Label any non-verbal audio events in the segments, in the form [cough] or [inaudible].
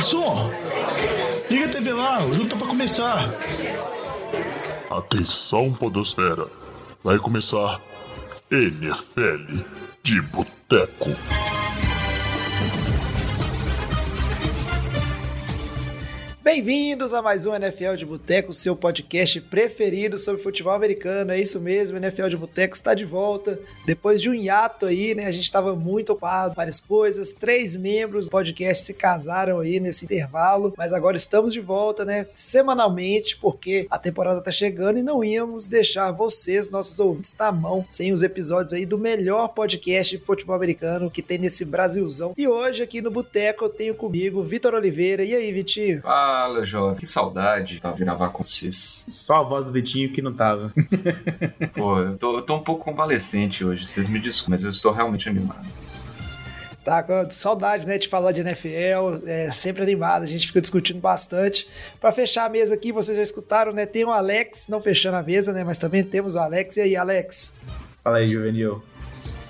garçom! Liga a TV lá, o jogo tá pra começar. Atenção, Podosfera. Vai começar NFL de Boteco. Bem-vindos a mais um NFL de Boteco, seu podcast preferido sobre futebol americano. É isso mesmo, NFL de Boteco está de volta. Depois de um hiato aí, né? A gente estava muito ocupado, várias coisas. Três membros do podcast se casaram aí nesse intervalo, mas agora estamos de volta, né? Semanalmente, porque a temporada tá chegando e não íamos deixar vocês, nossos ouvintes, na mão, sem os episódios aí do melhor podcast de futebol americano que tem nesse Brasilzão. E hoje aqui no Boteco eu tenho comigo Vitor Oliveira. E aí, Vitinho? Ah, Fala, jovem. Que saudade de gravar com vocês. Só a voz do Vitinho que não tava. [laughs] Pô, eu tô, eu tô um pouco convalescente hoje, vocês me desculpem, mas eu estou realmente animado. Tá saudade, né, de falar de NFL, é sempre animado, a gente fica discutindo bastante. Para fechar a mesa aqui, vocês já escutaram, né, tem o Alex, não fechando a mesa, né, mas também temos o Alex. E aí, Alex? Fala aí, Juvenil.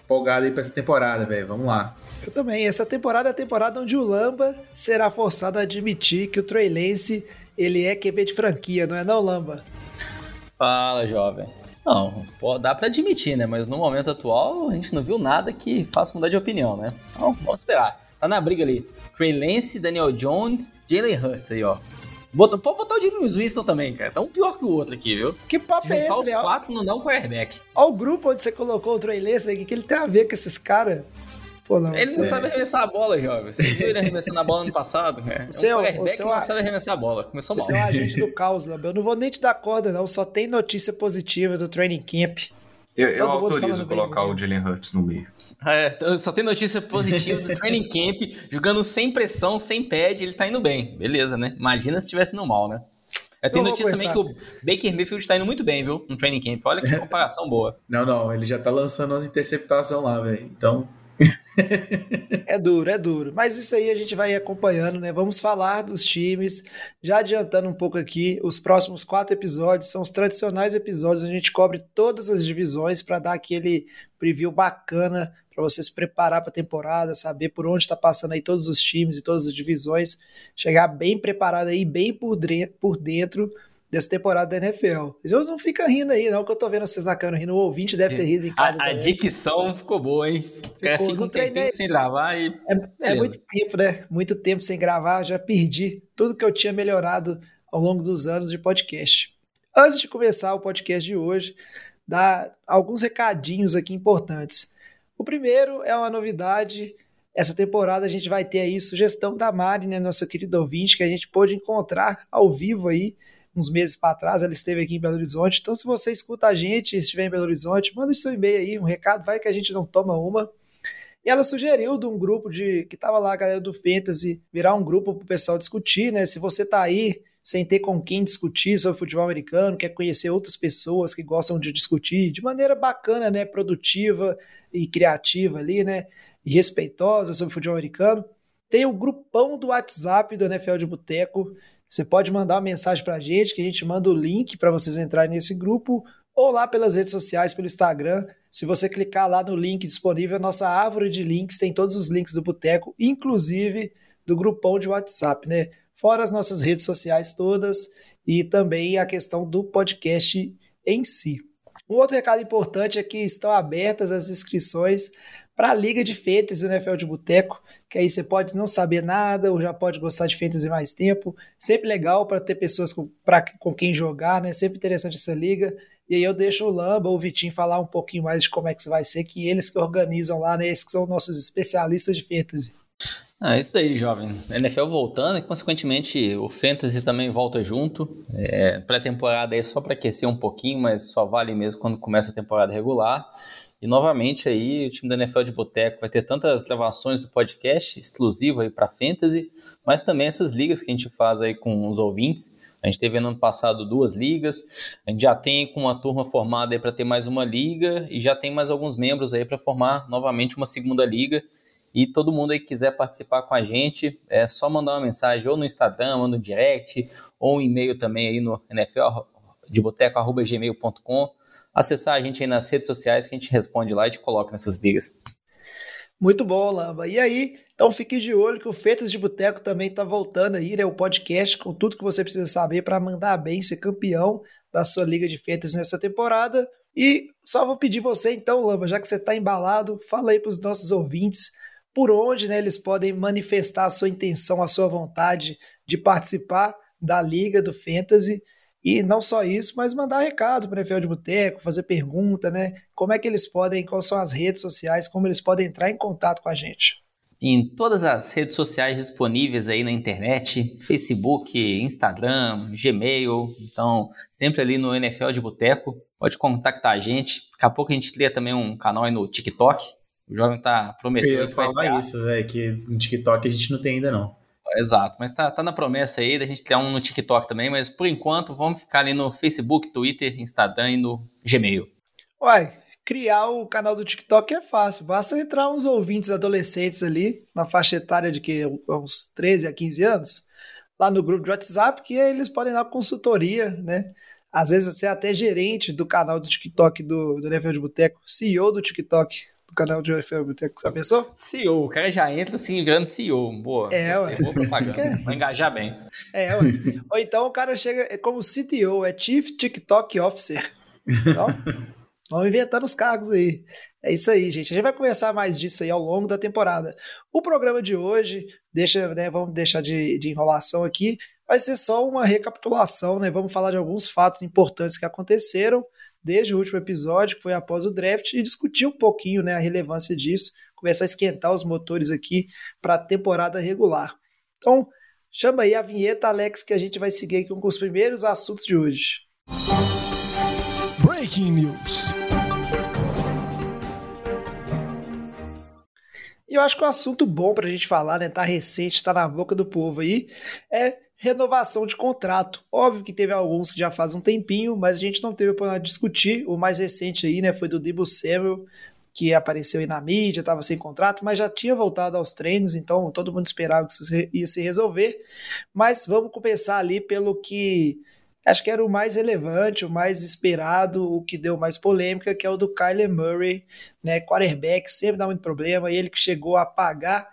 Empolgado aí pra essa temporada, velho, vamos lá. Eu também. Essa temporada é a temporada onde o Lamba será forçado a admitir que o Trey Lance ele é QB de franquia, não é não, Lamba? Fala, jovem. Não, pô, dá para admitir, né? Mas no momento atual a gente não viu nada que faça mudar de opinião, né? Então, vamos esperar. Tá na briga ali. Trey Lance, Daniel Jones, Jalen Hurts aí, ó. Bota, pode botar o James Winston também, cara. Tá um pior que o outro aqui, viu? Que papo é esse, os quatro não dá um quarterback. Olha o grupo onde você colocou o Trey Lance, o que ele tem a ver com esses caras? Pô, não, ele você... não sabe arremessar a bola, jovem. Você viu ele [laughs] arremessando a bola no passado? É, você é um você que não sabe arremessar a bola. Começou mal. Você é um agente do [laughs] caos, Lamba. Eu não vou nem te dar corda, não. Só tem notícia positiva do training camp. Eu, eu autorizo colocar o Jalen Hurts no meio. É, só tem notícia positiva do training camp, jogando sem pressão, sem pad, ele tá indo bem. Beleza, né? Imagina se estivesse no mal, né? É, tem notícia também que o Baker Mayfield tá indo muito bem, viu? No training camp. Olha que [laughs] comparação boa. Não, não, ele já tá lançando as interceptações lá, velho. Então, é duro, é duro. Mas isso aí a gente vai acompanhando, né? Vamos falar dos times. Já adiantando um pouco aqui, os próximos quatro episódios são os tradicionais episódios. A gente cobre todas as divisões para dar aquele preview bacana para você se preparar para a temporada, saber por onde está passando aí todos os times e todas as divisões, chegar bem preparado aí, bem por dentro dessa temporada da NFL. Eu não fica rindo aí, não, que eu tô vendo vocês na câmera rindo. O ouvinte deve ter rido em casa. A, a dicção ficou boa, hein? Ficou, fica um tempo sem gravar e. É, é, muito tempo, né? Muito tempo sem gravar, já perdi tudo que eu tinha melhorado ao longo dos anos de podcast. Antes de começar o podcast de hoje, dar alguns recadinhos aqui importantes. O primeiro é uma novidade. Essa temporada a gente vai ter aí sugestão da Mari, né, nossa querida ouvinte, que a gente pôde encontrar ao vivo aí uns meses para trás, ela esteve aqui em Belo Horizonte. Então, se você escuta a gente estiver em Belo Horizonte, manda seu e-mail aí, um recado, vai que a gente não toma uma. E ela sugeriu de um grupo de que estava lá, a galera do Fantasy, virar um grupo para o pessoal discutir, né? Se você tá aí sem ter com quem discutir sobre futebol americano, quer conhecer outras pessoas que gostam de discutir de maneira bacana, né? Produtiva e criativa ali, né? E respeitosa sobre futebol americano. Tem o grupão do WhatsApp do NFL de Boteco, você pode mandar uma mensagem para a gente, que a gente manda o link para vocês entrarem nesse grupo, ou lá pelas redes sociais, pelo Instagram. Se você clicar lá no link disponível, a nossa árvore de links tem todos os links do Boteco, inclusive do grupão de WhatsApp, né? Fora as nossas redes sociais todas e também a questão do podcast em si. Um outro recado importante é que estão abertas as inscrições para a Liga de Fantasy do NFL de Boteco que aí você pode não saber nada ou já pode gostar de fantasy mais tempo. Sempre legal para ter pessoas com, pra, com quem jogar, né? Sempre interessante essa liga. E aí eu deixo o Lamba ou o Vitinho falar um pouquinho mais de como é que vai ser, que eles que organizam lá, né? Eles que são nossos especialistas de fantasy. Ah, isso daí, jovem. NFL voltando e, consequentemente, o Fantasy também volta junto. É, Pré-temporada aí só para aquecer um pouquinho, mas só vale mesmo quando começa a temporada regular. E novamente aí o time da NFL de Boteco vai ter tantas gravações do podcast exclusivo aí para Fantasy, mas também essas ligas que a gente faz aí com os ouvintes. A gente teve no ano passado duas ligas, a gente já tem com uma turma formada aí para ter mais uma liga e já tem mais alguns membros aí para formar novamente uma segunda liga. E todo mundo aí que quiser participar com a gente, é só mandar uma mensagem ou no Instagram, ou no direct, ou um e-mail também aí no NFL de boteco.gmail.com acessar a gente aí nas redes sociais que a gente responde lá e te coloca nessas ligas. Muito bom, Lamba. E aí, então fique de olho que o Feitas de Boteco também está voltando aí, né? O podcast com tudo que você precisa saber para mandar bem, ser campeão da sua Liga de Feitas nessa temporada. E só vou pedir você então, Lamba, já que você está embalado, fala aí para os nossos ouvintes por onde né, eles podem manifestar a sua intenção, a sua vontade de participar da Liga do Fantasy. E não só isso, mas mandar recado para o NFL de Boteco, fazer pergunta, né? Como é que eles podem, quais são as redes sociais, como eles podem entrar em contato com a gente. Em todas as redes sociais disponíveis aí na internet, Facebook, Instagram, Gmail, então sempre ali no NFL de Boteco, pode contactar a gente. Daqui a pouco a gente cria também um canal aí no TikTok, o jovem tá prometendo. Eu ia falar isso, velho, que no TikTok a gente não tem ainda não. Exato, mas tá, tá na promessa aí da gente ter um no TikTok também, mas por enquanto vamos ficar ali no Facebook, Twitter, Instagram e no Gmail. Uai, criar o canal do TikTok é fácil, basta entrar uns ouvintes adolescentes ali, na faixa etária de que uns 13 a 15 anos, lá no grupo de WhatsApp, que eles podem dar consultoria, né? Às vezes você é até gerente do canal do TikTok do, do Nível de Boteco, CEO do TikTok do canal de UFL Boteco. Já pensou? CEO, o cara já entra assim, virando CEO. Boa. É, ué. Boa propaganda. Vai engajar bem. É, ué. Ou então o cara chega é como CTO, é Chief TikTok Officer. Então, vamos inventando os cargos aí. É isso aí, gente. A gente vai conversar mais disso aí ao longo da temporada. O programa de hoje, deixa, né, vamos deixar de, de enrolação aqui, vai ser só uma recapitulação, né? Vamos falar de alguns fatos importantes que aconteceram desde o último episódio, que foi após o draft, e discutir um pouquinho né, a relevância disso, começar a esquentar os motores aqui para a temporada regular. Então, chama aí a vinheta, Alex, que a gente vai seguir aqui com os primeiros assuntos de hoje. Breaking News. E eu acho que um assunto bom para a gente falar, né? Tá recente, tá na boca do povo aí, é renovação de contrato. Óbvio que teve alguns que já faz um tempinho, mas a gente não teve para discutir. O mais recente aí, né, foi do Debo Samuel, que apareceu aí na mídia, estava sem contrato, mas já tinha voltado aos treinos, então todo mundo esperava que isso ia se resolver. Mas vamos começar ali pelo que acho que era o mais relevante, o mais esperado, o que deu mais polêmica, que é o do Kyler Murray, né, quarterback, sempre dá muito problema, ele que chegou a pagar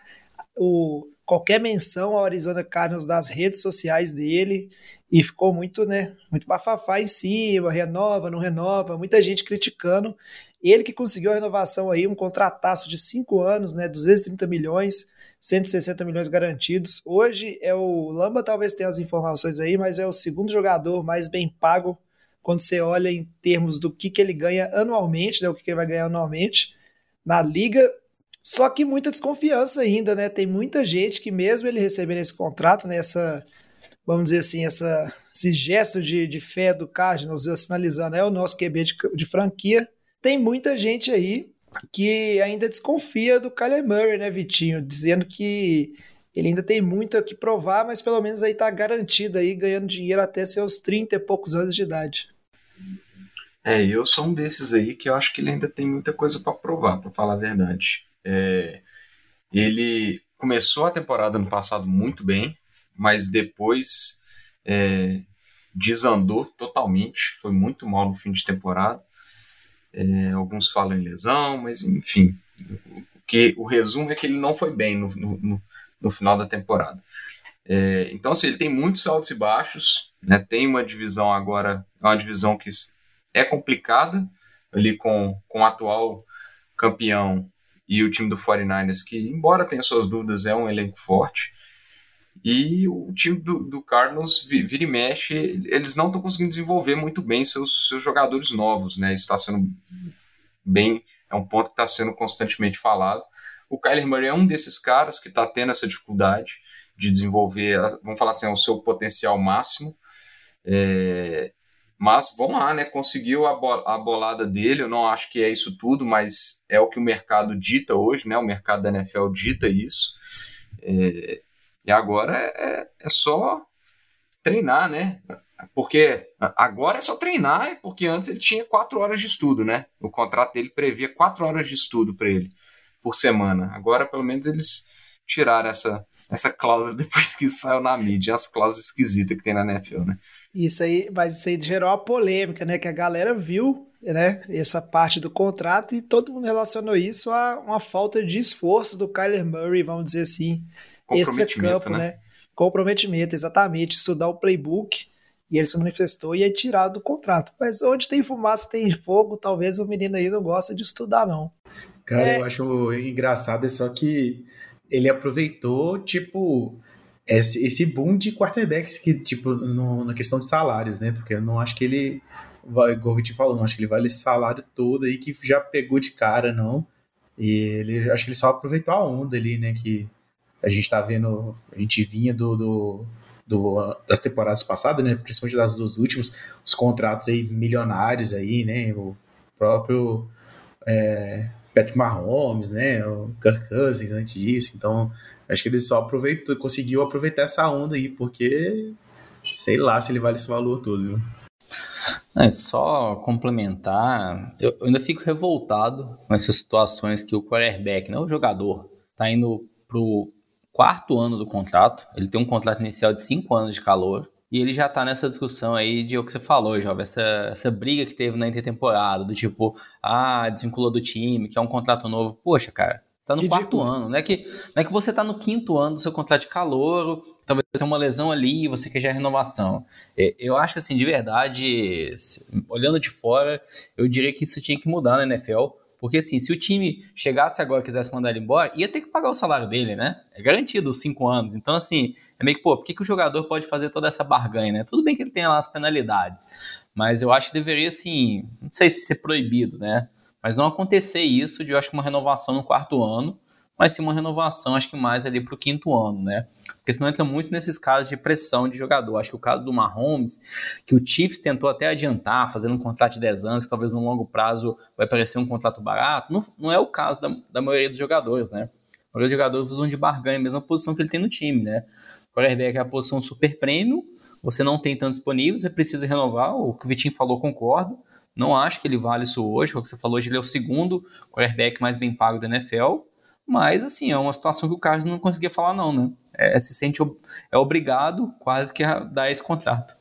o qualquer menção ao Arizona Cardinals das redes sociais dele e ficou muito, né, muito bafafá em cima, renova, não renova, muita gente criticando. Ele que conseguiu a renovação aí, um contrataço de 5 anos, né, 230 milhões, 160 milhões garantidos. Hoje é o Lamba talvez tenha as informações aí, mas é o segundo jogador mais bem pago quando você olha em termos do que, que ele ganha anualmente, né, o que, que ele vai ganhar anualmente na liga só que muita desconfiança ainda, né? Tem muita gente que, mesmo ele recebendo esse contrato, né, vamos dizer assim, essa, esse gesto de, de fé do Cardinals, sinalizando, é o nosso QB de, de franquia, tem muita gente aí que ainda desconfia do Kyler Murray, né, Vitinho? Dizendo que ele ainda tem muito a que provar, mas pelo menos aí tá garantido aí, ganhando dinheiro até seus 30 e poucos anos de idade. É, eu sou um desses aí que eu acho que ele ainda tem muita coisa para provar, para falar a verdade. É, ele começou a temporada no passado muito bem, mas depois é, desandou totalmente, foi muito mal no fim de temporada. É, alguns falam em lesão, mas enfim, o, que, o resumo é que ele não foi bem no, no, no final da temporada. É, então, assim, ele tem muitos altos e baixos, né, tem uma divisão agora, é uma divisão que é complicada, ali com, com o atual campeão e o time do 49ers, que, embora tenha suas dúvidas, é um elenco forte. E o time do, do Cardinals vira e mexe, eles não estão conseguindo desenvolver muito bem seus, seus jogadores novos, né? Isso está sendo bem, é um ponto que está sendo constantemente falado. O Kyler Murray é um desses caras que está tendo essa dificuldade de desenvolver, vamos falar assim, o seu potencial máximo. É, mas vamos lá, né? Conseguiu a, a bolada dele. Eu não acho que é isso tudo, mas é o que o mercado dita hoje, né? O mercado da NFL dita isso. É, e agora é, é só treinar, né? Porque agora é só treinar, porque antes ele tinha quatro horas de estudo, né? O contrato dele previa quatro horas de estudo para ele por semana. Agora, pelo menos, eles tiraram essa, essa cláusula [laughs] depois que saiu na mídia, as cláusulas esquisitas que tem na NFL, né? Isso aí, mas isso aí gerou uma polêmica, né? Que a galera viu né, essa parte do contrato e todo mundo relacionou isso a uma falta de esforço do Kyler Murray, vamos dizer assim, extra-campo, né? né? Comprometimento, exatamente, estudar o playbook e ele se manifestou e é tirado do contrato. Mas onde tem fumaça tem fogo, talvez o menino aí não gosta de estudar, não. Cara, é... eu acho engraçado, é só que ele aproveitou, tipo, esse, esse boom de quarterbacks que, tipo, no, na questão de salários, né? Porque eu não acho que ele, igual o falou, não acho que ele vale esse salário todo aí que já pegou de cara, não. E ele, acho que ele só aproveitou a onda ali, né? Que a gente tá vendo, a gente vinha do, do do, das temporadas passadas, né? Principalmente das duas últimas, os contratos aí milionários aí, né? O próprio é, Patrick Mahomes, né? O Kirk Cousins antes disso. Então, acho que ele só aproveitou, conseguiu aproveitar essa onda aí, porque sei lá se ele vale esse valor todo, viu? É, só complementar, eu, ainda fico revoltado com essas situações que o quarterback, não o jogador, tá indo pro quarto ano do contrato. Ele tem um contrato inicial de cinco anos de calor. E ele já tá nessa discussão aí de o que você falou, Jovem, essa, essa briga que teve na intertemporada, do tipo, ah, desvinculou do time, que é um contrato novo. Poxa, cara, tá no Ridículo. quarto ano. Não é, que, não é que você tá no quinto ano do seu contrato de calor, talvez tenha uma lesão ali e você quer já renovação. É, eu acho que, assim, de verdade, olhando de fora, eu diria que isso tinha que mudar na NFL porque assim, se o time chegasse agora e quisesse mandar ele embora, ia ter que pagar o salário dele, né? É garantido os cinco anos. Então, assim, é meio que, pô, por que, que o jogador pode fazer toda essa barganha, né? Tudo bem que ele tem lá as penalidades, mas eu acho que deveria, assim, não sei se ser proibido, né? Mas não acontecer isso de, eu acho uma renovação no quarto ano, mas sim uma renovação, acho que mais ali para o quinto ano, né? Porque senão entra muito nesses casos de pressão de jogador. Acho que o caso do Mahomes, que o Chiefs tentou até adiantar, fazendo um contrato de 10 anos, que talvez no longo prazo vai parecer um contrato barato, não, não é o caso da, da maioria dos jogadores, né? A maioria dos jogadores usam de barganha, a mesma posição que ele tem no time, né? O é a posição super prêmio, você não tem tanto disponível, você precisa renovar, o que o Vitinho falou, concordo. Não acho que ele vale isso hoje, o que você falou, hoje ele é o segundo quarterback mais bem pago da NFL, mas, assim, é uma situação que o Carlos não conseguia falar, não, né? É, se sente é obrigado quase que a dar esse contrato.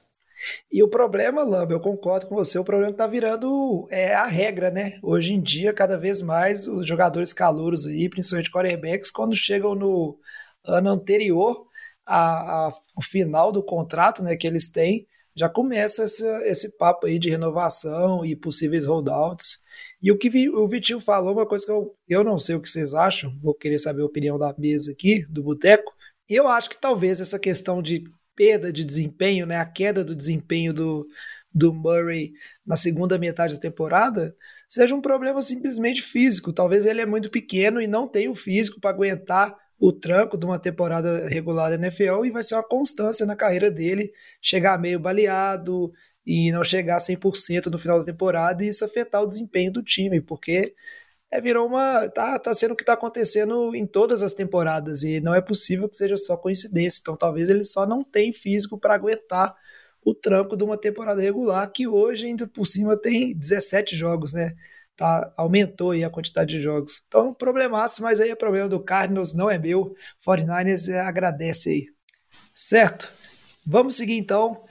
E o problema, Lamba, eu concordo com você, o problema está virando é a regra, né? Hoje em dia, cada vez mais, os jogadores calouros aí, principalmente quarterbacks, quando chegam no ano anterior ao final do contrato né, que eles têm, já começa esse, esse papo aí de renovação e possíveis holdouts. E o que o Vitinho falou, uma coisa que eu, eu não sei o que vocês acham, vou querer saber a opinião da mesa aqui, do Boteco. Eu acho que talvez essa questão de perda de desempenho, né, a queda do desempenho do, do Murray na segunda metade da temporada, seja um problema simplesmente físico. Talvez ele é muito pequeno e não tem o físico para aguentar o tranco de uma temporada regular da NFL e vai ser uma constância na carreira dele, chegar meio baleado, e não chegar a 100% no final da temporada e isso afetar o desempenho do time, porque é, virou uma. Tá, tá sendo o que está acontecendo em todas as temporadas e não é possível que seja só coincidência. Então talvez ele só não tenha físico para aguentar o tranco de uma temporada regular, que hoje ainda por cima tem 17 jogos, né? Tá, aumentou aí a quantidade de jogos. Então, problemaço, mas aí é problema do Cardinals, não é meu. 49ers é, agradece aí. Certo? Vamos seguir então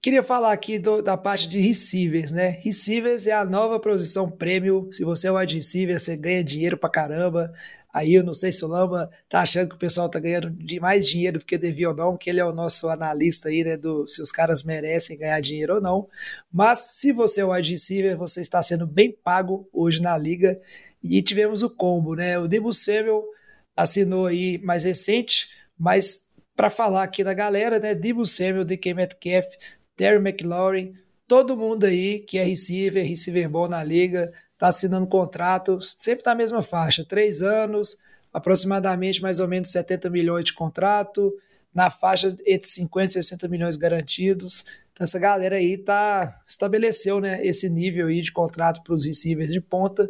Queria falar aqui do, da parte de receivers, né? Receivers é a nova posição prêmio. Se você é um wide receiver, você ganha dinheiro pra caramba. Aí eu não sei se o Lamba tá achando que o pessoal tá ganhando de mais dinheiro do que devia ou não, que ele é o nosso analista aí, né, do se os caras merecem ganhar dinheiro ou não. Mas se você é um wide receiver, você está sendo bem pago hoje na liga. E tivemos o combo, né? O Debo Samuel assinou aí mais recente, mas para falar aqui da galera, né? Debo Samuel, DK Metcalf, Terry McLaurin, todo mundo aí que é receiver, receiver bom na liga, está assinando contrato, sempre na mesma faixa, três anos, aproximadamente mais ou menos 70 milhões de contrato, na faixa entre 50 e 60 milhões garantidos. Então essa galera aí tá estabeleceu, né, esse nível aí de contrato para os receivers de ponta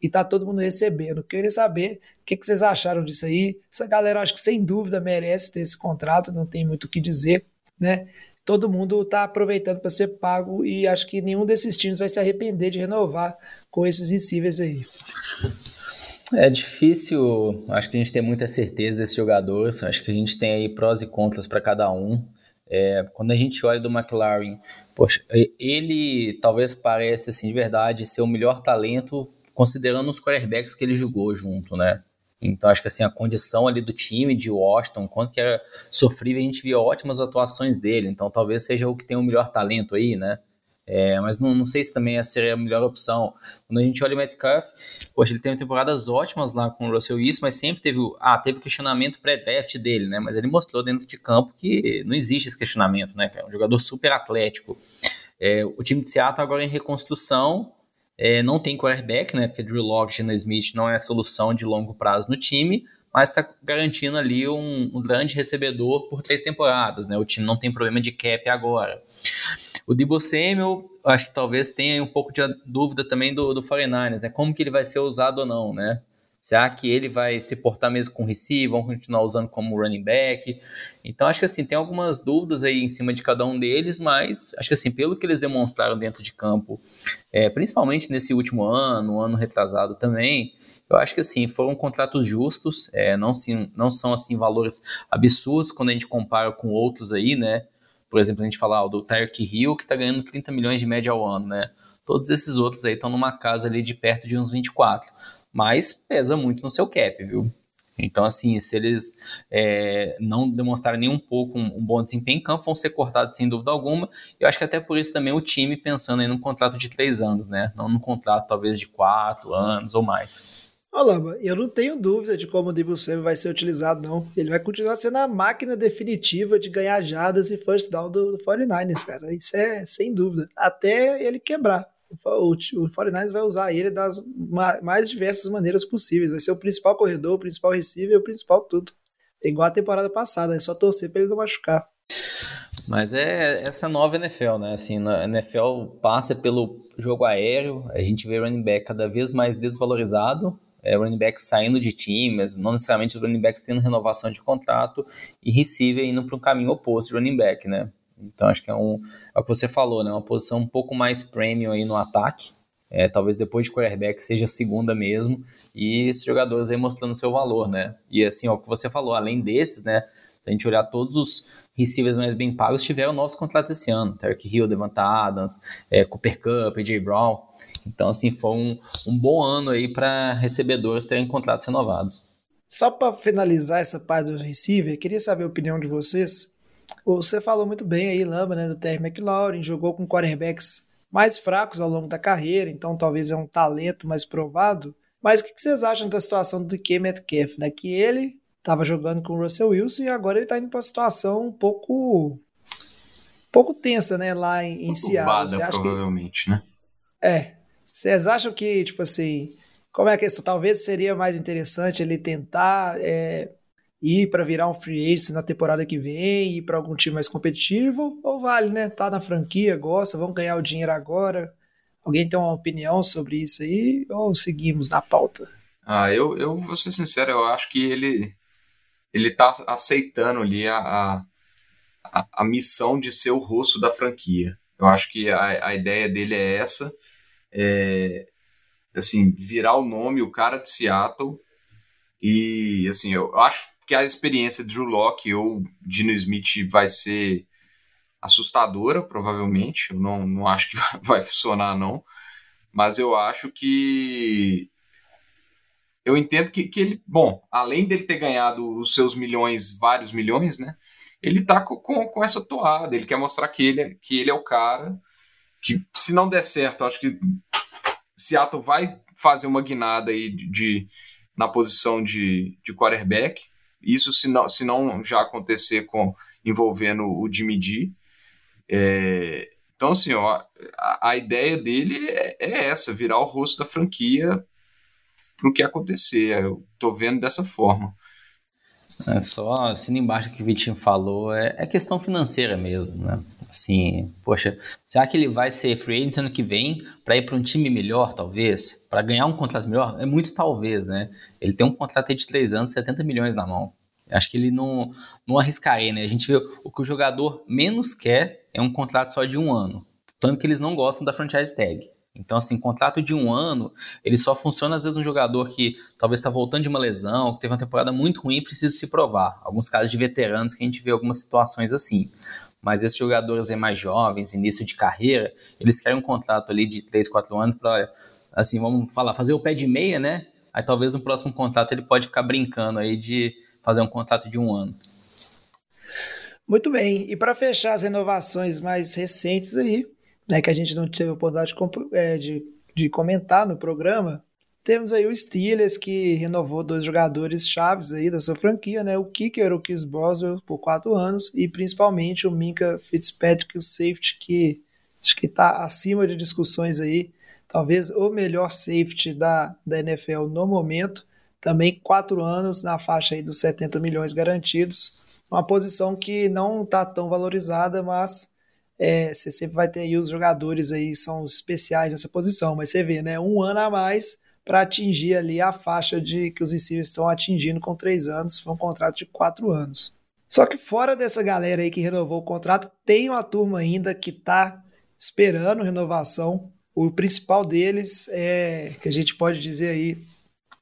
e tá todo mundo recebendo. Queria saber o que, que vocês acharam disso aí. Essa galera acho que sem dúvida merece ter esse contrato, não tem muito o que dizer, né? Todo mundo está aproveitando para ser pago e acho que nenhum desses times vai se arrepender de renovar com esses receivers aí. É difícil, acho que a gente tem muita certeza desses jogadores, acho que a gente tem aí prós e contras para cada um. É, quando a gente olha do McLaren, poxa, ele talvez pareça, assim, de verdade, ser o melhor talento, considerando os quarterbacks que ele jogou junto, né? Então, acho que assim, a condição ali do time de Washington, quanto que era sofrível, a gente via ótimas atuações dele. Então, talvez seja o que tem o melhor talento aí, né? É, mas não, não sei se também essa seria a melhor opção. Quando a gente olha o Metcalf, poxa, ele teve temporadas ótimas lá com o Russell Wilson, mas sempre teve, ah, teve questionamento pré-draft dele, né? Mas ele mostrou dentro de campo que não existe esse questionamento, né? É um jogador super atlético. É, o time de Seattle agora em reconstrução, é, não tem quarterback, né? Porque Drew Locke e Geno Smith não é a solução de longo prazo no time, mas está garantindo ali um, um, grande recebedor por três temporadas, né? O time não tem problema de cap agora. O Debo Samuel, acho que talvez tenha um pouco de dúvida também do, do 49ers, né? Como que ele vai ser usado ou não, né? Será que ele vai se portar mesmo com receiver, vão continuar usando como running back? Então acho que assim, tem algumas dúvidas aí em cima de cada um deles, mas acho que assim, pelo que eles demonstraram dentro de campo, é, principalmente nesse último ano, ano retrasado também, eu acho que assim, foram contratos justos, é, não, sim, não são assim valores absurdos quando a gente compara com outros aí, né? Por exemplo, a gente fala do Tyreek Hill, que está ganhando 30 milhões de média ao ano, né? Todos esses outros aí estão numa casa ali de perto de uns 24 mas pesa muito no seu cap, viu? Então, assim, se eles é, não demonstrarem nem um pouco um, um, bom desempenho em campo, vão ser cortados sem dúvida alguma. Eu acho que até por isso também o time pensando em um contrato de três anos, né? Não num contrato talvez de quatro anos ou mais. Olá, eu não tenho dúvida de como o Debo vai ser utilizado, não. Ele vai continuar sendo a máquina definitiva de ganhar jadas e first down do, do 49ers, cara. Isso é sem dúvida. Até ele quebrar o, o 49ers vai usar ele das mais diversas maneiras possíveis. Vai ser o principal corredor, o principal receiver, o principal tudo. É igual a temporada passada, é só torcer para ele não machucar. Mas é essa nova NFL, né? Assim, a NFL passa pelo jogo aéreo, a gente vê running back cada vez mais desvalorizado, é, running back saindo de times, não necessariamente os running backs tendo renovação de contrato, e receiver indo para um caminho oposto de running back, né? Então acho que é, um, é o que você falou, né? Uma posição um pouco mais premium aí no ataque. É, talvez depois de quarterback seja a segunda mesmo. E esses jogadores aí mostrando seu valor, né? E assim, ó, o que você falou, além desses, né? Se a gente olhar todos os receivers mais bem pagos, tiveram novos contratos esse ano. Tarek Hill, Devonta Adams, é, Cooper Cup, AJ Brown. Então, assim, foi um, um bom ano aí para recebedores terem contratos renovados. Só para finalizar essa parte do receiver, queria saber a opinião de vocês. Você falou muito bem aí, Lamba, né, do Terry McLaurin, jogou com quarterbacks mais fracos ao longo da carreira, então talvez é um talento mais provado. Mas o que vocês acham da situação do DK Metcalf, né? Que ele estava jogando com o Russell Wilson e agora ele está indo para uma situação um pouco um pouco tensa, né, lá em, em Seattle. Você acha provavelmente, que... né? É. Vocês acham que, tipo assim, como é que isso? Talvez seria mais interessante ele tentar é, ir para virar um free agent na temporada que vem, ir para algum time mais competitivo, ou vale, né? Tá na franquia, gosta, vamos ganhar o dinheiro agora. Alguém tem uma opinião sobre isso aí ou seguimos na pauta? Ah, eu, eu vou ser sincero, eu acho que ele ele tá aceitando ali a, a, a missão de ser o rosto da franquia. Eu acho que a, a ideia dele é essa, é, assim, virar o nome, o cara de Seattle, e assim, eu acho que a experiência de Drew Locke ou Dino Smith vai ser assustadora, provavelmente. Eu não, não acho que [laughs] vai funcionar, não. Mas eu acho que. Eu entendo que, que ele. Bom, além dele ter ganhado os seus milhões, vários milhões, né? Ele tá com, com, essa toada. Ele quer mostrar que ele, é, que ele é o cara. Que se não der certo, acho que Seattle vai fazer uma guinada aí de, de na posição de, de quarterback. Isso se não, se não já acontecer com envolvendo o Jimmy G. É, então, assim, ó, a, a ideia dele é, é, essa, virar o rosto da franquia para o que acontecer. Eu tô vendo dessa forma. É só assim embaixo que o Vitinho falou, é, é, questão financeira mesmo, né? Assim, poxa, será que ele vai ser free agent ano que vem para ir para um time melhor, talvez? Para ganhar um contrato melhor? É muito talvez, né? Ele tem um contrato de 3 anos, 70 milhões na mão. Acho que ele não, não arriscaria, né? A gente vê o que o jogador menos quer é um contrato só de um ano. Tanto que eles não gostam da franchise tag. Então, assim, contrato de um ano, ele só funciona às vezes um jogador que talvez está voltando de uma lesão, que teve uma temporada muito ruim e precisa se provar. Alguns casos de veteranos que a gente vê algumas situações assim. mas esses jogadores mais jovens, início de carreira, eles querem um contrato ali de 3, 4 anos para, assim, vamos falar, fazer o pé de meia, né? Aí talvez no próximo contrato ele pode ficar brincando aí de fazer um contrato de um ano. Muito bem. E para fechar as renovações mais recentes aí, né, que a gente não teve a oportunidade de, é, de, de comentar no programa, temos aí o Steelers, que renovou dois jogadores chaves aí da sua franquia, né? O kicker, o Chris Boswell, por quatro anos, e principalmente o Minka Fitzpatrick, o safety, que acho que está acima de discussões aí, talvez o melhor safety da, da NFL no momento, também quatro anos na faixa aí dos 70 milhões garantidos, uma posição que não está tão valorizada, mas é, você sempre vai ter aí os jogadores aí são especiais nessa posição, mas você vê, né, um ano a mais para atingir ali a faixa de que os receivers estão atingindo com três anos, foi um contrato de quatro anos. Só que fora dessa galera aí que renovou o contrato, tem uma turma ainda que está esperando renovação. O principal deles é que a gente pode dizer aí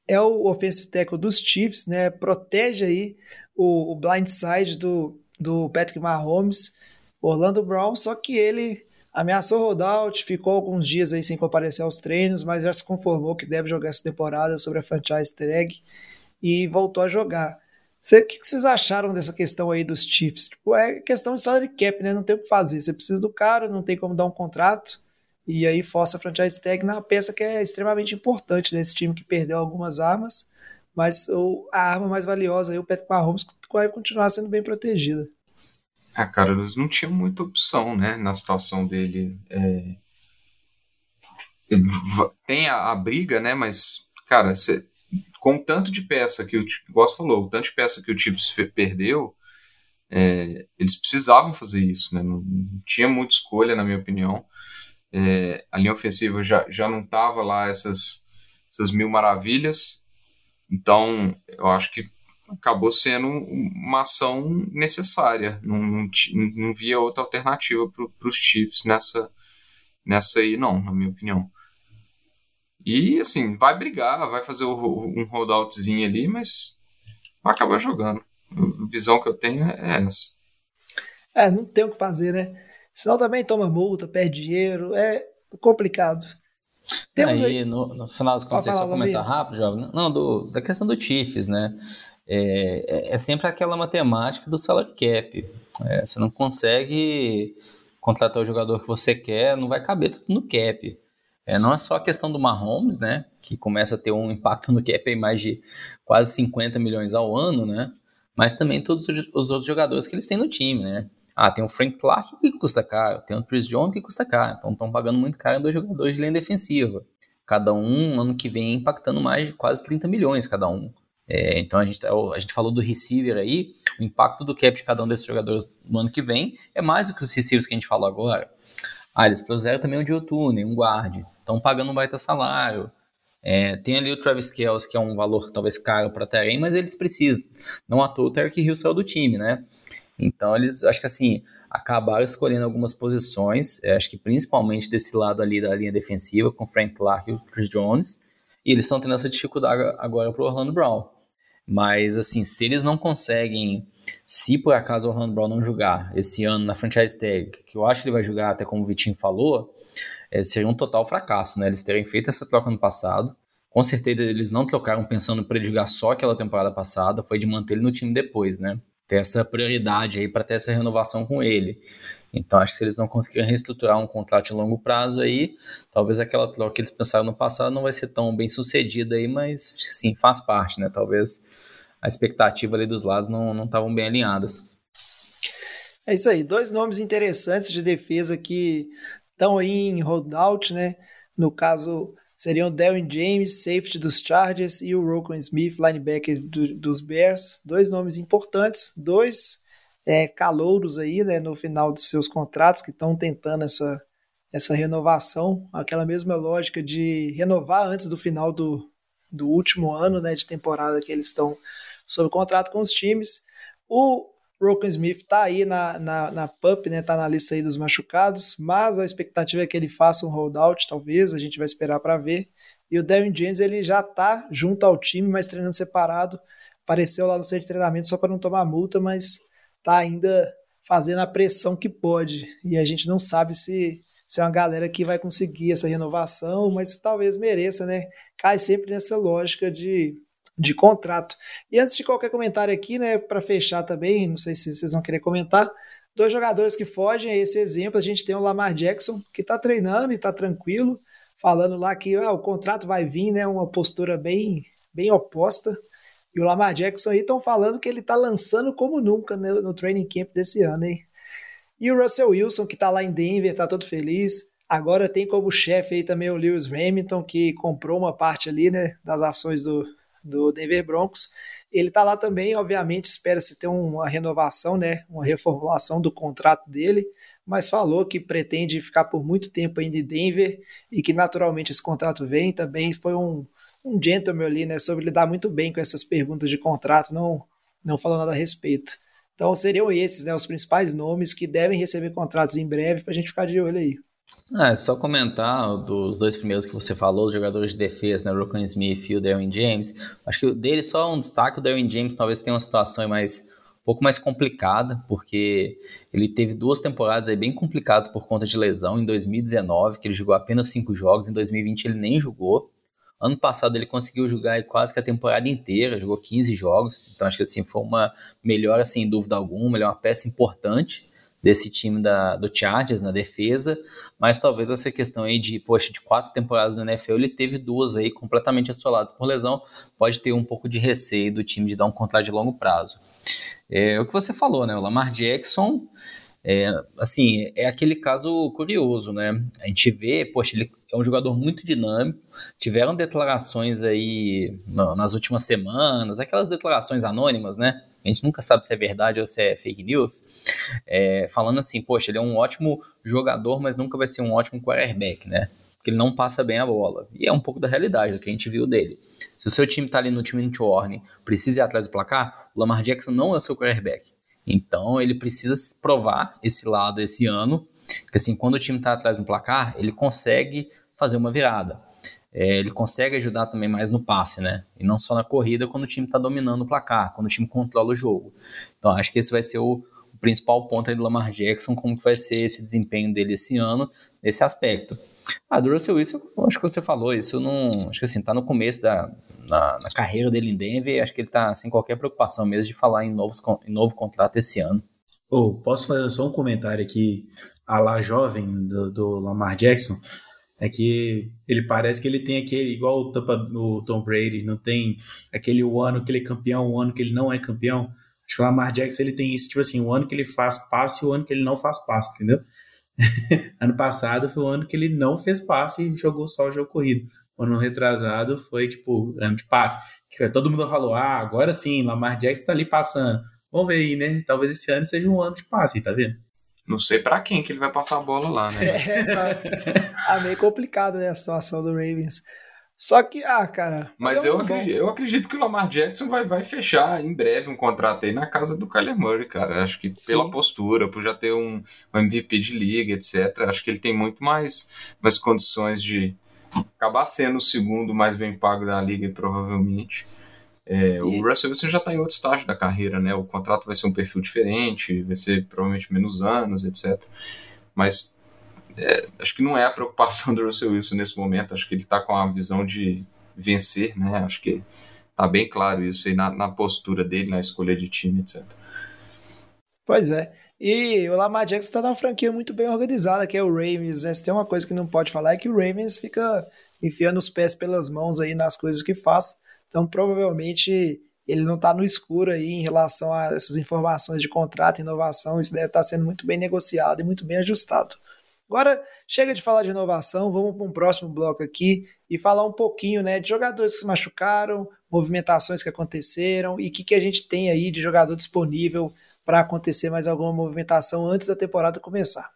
é o offensive tackle dos Chiefs, né? Protege aí o, o blindside do, do Patrick Mahomes, Orlando Brown, só que ele ameaçou holdout, ficou alguns dias aí sem comparecer aos treinos, mas já se conformou que deve jogar essa temporada sobre a franchise tag e voltou a jogar. O que, que vocês acharam dessa questão aí dos Chiefs? Tipo, é questão de salary cap, né? Não tem o que fazer. Você precisa do cara, não tem como dar um contrato. E aí força a franchise tag na peça que é extremamente importante nesse time que perdeu algumas armas mas o, a arma mais valiosa aí, o Patrick Mahomes, vai continuar sendo bem protegida. Ah, cara, eles não tinham muita opção, né, na situação dele. É... Tem a, a, briga, né, mas, cara, cê, com o tanto de peça que o, você falou, o tanto de peça que o Chips perdeu, é, eles precisavam fazer isso, né, não, não, tinha muita escolha, na minha opinião. É, a linha ofensiva já, já não tava lá essas, essas mil maravilhas, então, eu acho que acabou sendo uma ação necessária. Não, não, não via outra alternativa para os Chiefs nessa, nessa aí, não, na minha opinião. E, assim, vai brigar, vai fazer um holdoutzinho ali, mas vai acabar jogando. A visão que eu tenho é essa. É, não tem o que fazer, né? Senão também toma multa, perde dinheiro, é complicado. Temos aí, aí... No, no, final das contas, só comentar rápido, jovem. Não, do, da questão do Chiefs, né? É, é, é, sempre aquela matemática do salary cap. É, você não consegue contratar o jogador que você quer, não vai caber tudo no cap. É, não é só a questão do Mahomes, né? Que começa a ter um impacto no cap em mais de quase 50 milhões ao ano, né? Mas também todos os outros jogadores que eles têm no time, né? Ah, tem o Frank Clark que custa caro, tem o Chris Jones que custa caro. Então estão pagando muito caro dois jogadores de linha defensiva. Cada um, ano que vem, impactando mais de quase 30 milhões cada um. É, então a gente, tá, a gente falou do receiver aí, o impacto do cap de cada um desses jogadores no ano que vem é mais do que os receivers que a gente falou agora. Ah, eles trouxeram também Joe Tooney, um guard. Estão pagando um baita salário. É, tem ali o Travis Kelce, que é um valor talvez caro para Terem, mas eles precisam. Não à toa o Tarek Hill saiu do time, né? Então eles, acho que assim, acabaram escolhendo algumas posições, é, acho que principalmente desse lado ali da linha defensiva, com Frank Clark e o Chris Jones, e eles estão tendo essa dificuldade agora para o Orlando Brown. Mas assim, se eles não conseguem, se por acaso o Orlando Brown não jogar esse ano na franchise tag, que eu acho que ele vai jogar até como o Vitinho falou, é, seria um total fracasso, né? Eles terem feito essa troca no passado. Com certeza eles não trocaram pensando para ele jogar só aquela temporada passada, foi de manter ele no time depois, né? Ter essa prioridade aí para ter essa renovação com ele. Então, acho que se eles não conseguirem reestruturar um contrato de longo prazo aí, talvez aquela troca que eles pensaram no passado não vai ser tão bem sucedida aí, mas sim, faz parte, né? Talvez a expectativa ali dos lados não estavam bem alinhadas. É isso aí, dois nomes interessantes de defesa que estão aí em holdout, né? No caso, seriam Darren James, safety dos Chargers, e o Rokon Smith, linebacker do, dos Bears. Dois nomes importantes, dois é, calouros aí né, no final dos seus contratos que estão tentando essa, essa renovação, aquela mesma lógica de renovar antes do final do, do último ano né, de temporada que eles estão sob contrato com os times. O Broken Smith está aí na, na, na PUP, né? Tá na lista aí dos machucados, mas a expectativa é que ele faça um holdout, talvez, a gente vai esperar para ver. E o Devin James ele já está junto ao time, mas treinando separado. Apareceu lá no centro de treinamento só para não tomar multa, mas tá ainda fazendo a pressão que pode. E a gente não sabe se, se é uma galera que vai conseguir essa renovação, mas talvez mereça, né? Cai sempre nessa lógica de, de contrato. E antes de qualquer comentário aqui, né, para fechar também, não sei se vocês vão querer comentar, dois jogadores que fogem a esse exemplo, a gente tem o Lamar Jackson, que está treinando e está tranquilo, falando lá que ah, o contrato vai vir, né, uma postura bem, bem oposta. E o Lamar Jackson aí estão falando que ele está lançando como nunca no, no, training camp desse ano, hein? E o Russell Wilson, que está lá em Denver, está todo feliz. Agora tem como chefe aí também o Lewis Hamilton, que comprou uma parte ali, né, das ações do, do Denver Broncos. Ele está lá também, obviamente, espera-se ter uma renovação, né, uma reformulação do contrato dele, mas falou que pretende ficar por muito tempo ainda em Denver e que naturalmente esse contrato vem. Também foi um, um gentleman ali, né, sobre lidar muito bem com essas perguntas de contrato, não, não falou nada a respeito. Então seriam esses, né, os principais nomes que devem receber contratos em breve para a gente ficar de olho aí. Ah, é só comentar dos dois primeiros que você falou, os jogadores de defesa, né, Rocco Smith e o Darren James. Acho que dele só um destaque, o Darren James talvez tenha uma situação mais um pouco mais complicada, porque ele teve duas temporadas aí bem complicadas por conta de lesão em 2019, que ele jogou apenas cinco jogos, em 2020 ele nem jogou. Ano passado ele conseguiu jogar quase que a temporada inteira, jogou 15 jogos, então acho que assim foi uma melhora sem dúvida alguma, ele é uma peça importante desse time da, do Chargers na defesa, mas talvez essa questão aí de, poxa, de quatro temporadas na NFL, ele teve duas aí completamente assoladas por lesão, pode ter um pouco de receio do time de dar um contrato de longo prazo. É o que você falou, né? O Lamar Jackson, é, assim, é aquele caso curioso, né? A gente vê, poxa, ele é um jogador muito dinâmico. Tiveram declarações aí nas últimas semanas, aquelas declarações anônimas, né? A gente nunca sabe se é verdade ou se é fake news. É, falando assim, poxa, ele é um ótimo jogador, mas nunca vai ser um ótimo quarterback, né? Porque ele não passa bem a bola. E é um pouco da realidade do que a gente viu dele. Se o seu time tá ali no time de warning, precisa ir atrás do placar, o Lamar Jackson não é o seu quarterback. Então ele precisa provar esse lado esse ano, que assim, quando o time está atrás do placar, ele consegue fazer uma virada. É, ele consegue ajudar também mais no passe, né? E não só na corrida quando o time está dominando o placar, quando o time controla o jogo. Então acho que esse vai ser o, o principal ponto aí do Lamar Jackson, como que vai ser esse desempenho dele esse ano, nesse aspecto. Ah, do Wilson, acho que você falou, isso não. Acho que assim, tá no começo da na, na carreira dele em Denver, acho que ele tá sem qualquer preocupação mesmo de falar em, novos, em novo contrato esse ano. Oh, posso fazer só um comentário aqui, a lá jovem do, do Lamar Jackson? É que ele parece que ele tem aquele, igual o, Tampa, o Tom Brady, não tem aquele o ano que ele é campeão, o ano que ele não é campeão. Acho que o Lamar Jackson ele tem isso, tipo assim, o ano que ele faz passe e o ano que ele não faz passe, entendeu? [laughs] ano passado foi o ano que ele não fez passe e jogou só o jogo corrido. O ano retrasado foi, tipo, ano de passe. Que todo mundo falou, ah, agora sim, Lamar Jackson tá ali passando. Vamos ver aí, né? Talvez esse ano seja um ano de passe, tá vendo? Não sei para quem que ele vai passar a bola lá, né? [laughs] É, tá, meio complicado, né, a situação do Ravens. Só que, ah, cara. Mas, mas é eu, acredito, eu acredito que o Lamar Jackson vai, vai fechar em breve um contrato aí na casa do Kyler Murray, cara. Acho que Sim. pela postura, por já ter um, um, MVP de liga, etc. Acho que ele tem muito mais, mais condições de acabar sendo o segundo mais bem pago da liga, provavelmente. É, e... O Russell Wilson já está em outro estágio da carreira, né? O contrato vai ser um perfil diferente, vai ser provavelmente menos anos, etc. Mas é, acho que não é a preocupação [laughs] do Russell Wilson nesse momento. Acho que ele está com a visão de vencer, né? Acho que tá bem claro isso aí na, na postura dele, na escolha de time, etc. Pois é. E o Lamar Jackson está numa franquia muito bem organizada, que é o Ravens. Né? Se tem uma coisa que não pode falar é que o Ravens fica enfiando os pés pelas mãos aí nas coisas que faz. Então, provavelmente, ele não está no escuro aí em relação a essas informações de contrato, inovação. Isso deve estar tá sendo muito bem negociado e muito bem ajustado. Agora, chega de falar de inovação, vamos para um próximo bloco aqui e falar um pouquinho né, de jogadores que se machucaram, movimentações que aconteceram e o que, que a gente tem aí de jogador disponível para acontecer mais alguma movimentação antes da temporada começar.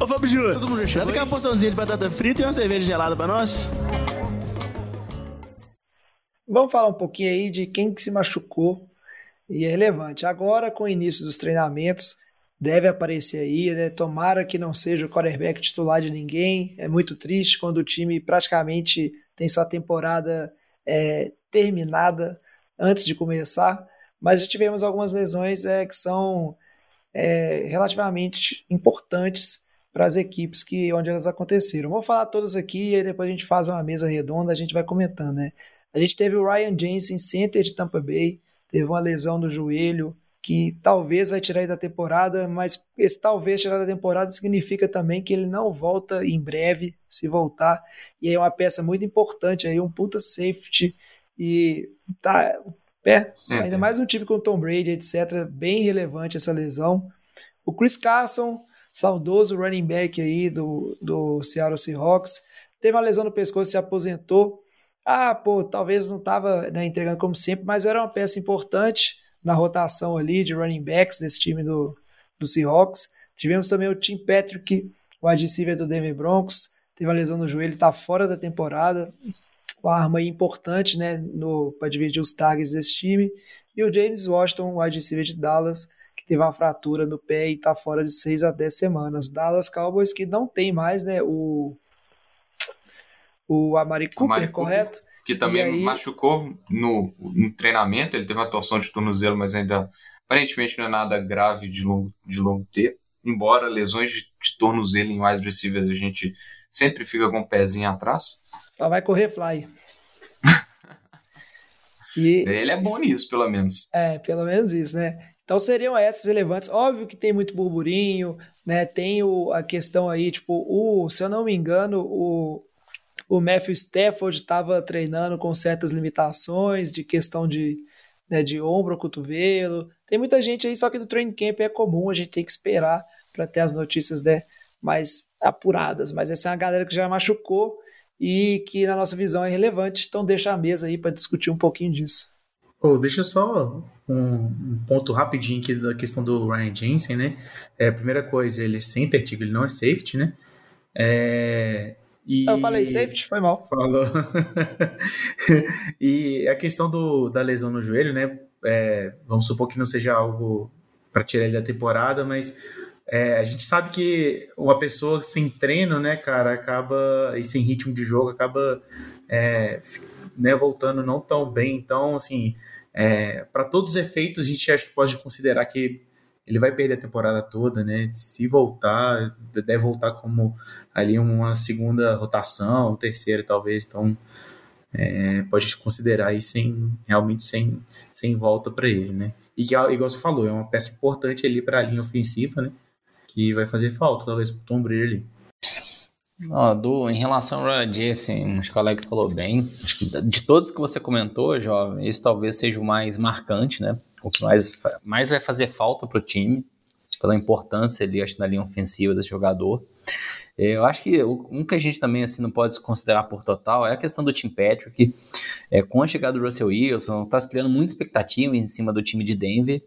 Ô Fábio Júnior, traz aquela porçãozinha de batata frita e uma cerveja gelada para nós. Vamos falar um pouquinho aí de quem que se machucou e é relevante. Agora, com o início dos treinamentos, deve aparecer aí, né? Tomara que não seja o quarterback titular de ninguém. É muito triste quando o time praticamente tem sua temporada é, terminada antes de começar. Mas já tivemos algumas lesões é, que são é, relativamente importantes para as equipes que onde elas aconteceram. Vou falar todas aqui e depois a gente faz uma mesa redonda, a gente vai comentando, né? A gente teve o Ryan Jensen, center de Tampa Bay, teve uma lesão no joelho que talvez vai tirar ele da temporada, mas esse talvez tirar da temporada significa também que ele não volta em breve, se voltar. E é uma peça muito importante aí, um puta safety e tá é, ainda mais um time com o Tom Brady, etc. Bem relevante essa lesão. O Chris Carson, saudoso running back aí do, do Seattle Seahawks, teve uma lesão no pescoço, se aposentou. Ah, pô, talvez não estava né, entregando como sempre, mas era uma peça importante na rotação ali de running backs desse time do, do Seahawks. Tivemos também o Tim Patrick, o receiver do Denver Broncos, teve uma lesão no joelho, está fora da temporada uma arma importante né, para dividir os targets desse time. E o James Washington, o wide receiver de Dallas, que teve uma fratura no pé e está fora de 6 a 10 semanas. Dallas Cowboys que não tem mais né, o, o Amari Cooper, Amari correto? Cooper, que também aí... machucou no, no, treinamento, ele teve uma torção de tornozelo, mas ainda aparentemente não é nada grave de longo, de longo tempo. Embora lesões de, de tornozelo em wide receivers a gente sempre fica com o pezinho atrás. Só vai correr fly. E, Ele é bom nisso, pelo menos. É, pelo menos isso, né? Então seriam essas relevantes. Óbvio que tem muito burburinho, né? Tem o, a questão aí, tipo, o, se eu não me engano, o, o Matthew Stafford estava treinando com certas limitações de questão de, né, de ombro, cotovelo. Tem muita gente aí, só que no training camp é comum, a gente tem que esperar para ter as notícias né, mais apuradas. Mas essa é uma galera que já machucou e que na nossa visão é relevante. Então deixa a mesa aí para discutir um pouquinho disso. Oh, deixa só um, ponto rapidinho aqui da questão do Ryan Jensen, né? É, primeira coisa, ele é center, ele não é safety, né? É, e... Eu falei safety, foi mal. Falou. [laughs] e a questão do, da lesão no joelho, né? É, vamos supor que não seja algo para tirar ele da temporada, mas é, a gente sabe que uma pessoa sem treino, né, cara, acaba e sem ritmo de jogo acaba é, né, voltando não tão bem. Então, assim, é, para todos os efeitos, a gente acho que pode considerar que ele vai perder a temporada toda, né? Se voltar, deve voltar como ali uma segunda rotação, terceira talvez. Então, é, pode considerar aí sem realmente sem, sem volta para ele, né? E igual você falou, é uma peça importante ali para a linha ofensiva, né? Que vai fazer falta, talvez, pro Tom Brady ali. Do, em relação ao Ryan assim, acho que o Alex falou bem. De todos que você comentou, jovem, esse talvez seja o mais marcante, né? O que mais, mais vai fazer falta pro time, pela importância ali, acho, na linha ofensiva desse jogador. Eu acho que um que a gente também assim, não pode considerar por total é a questão do Tim Patrick. É, com a chegada do Russell Wilson, está se criando muita expectativa em cima do time de Denver.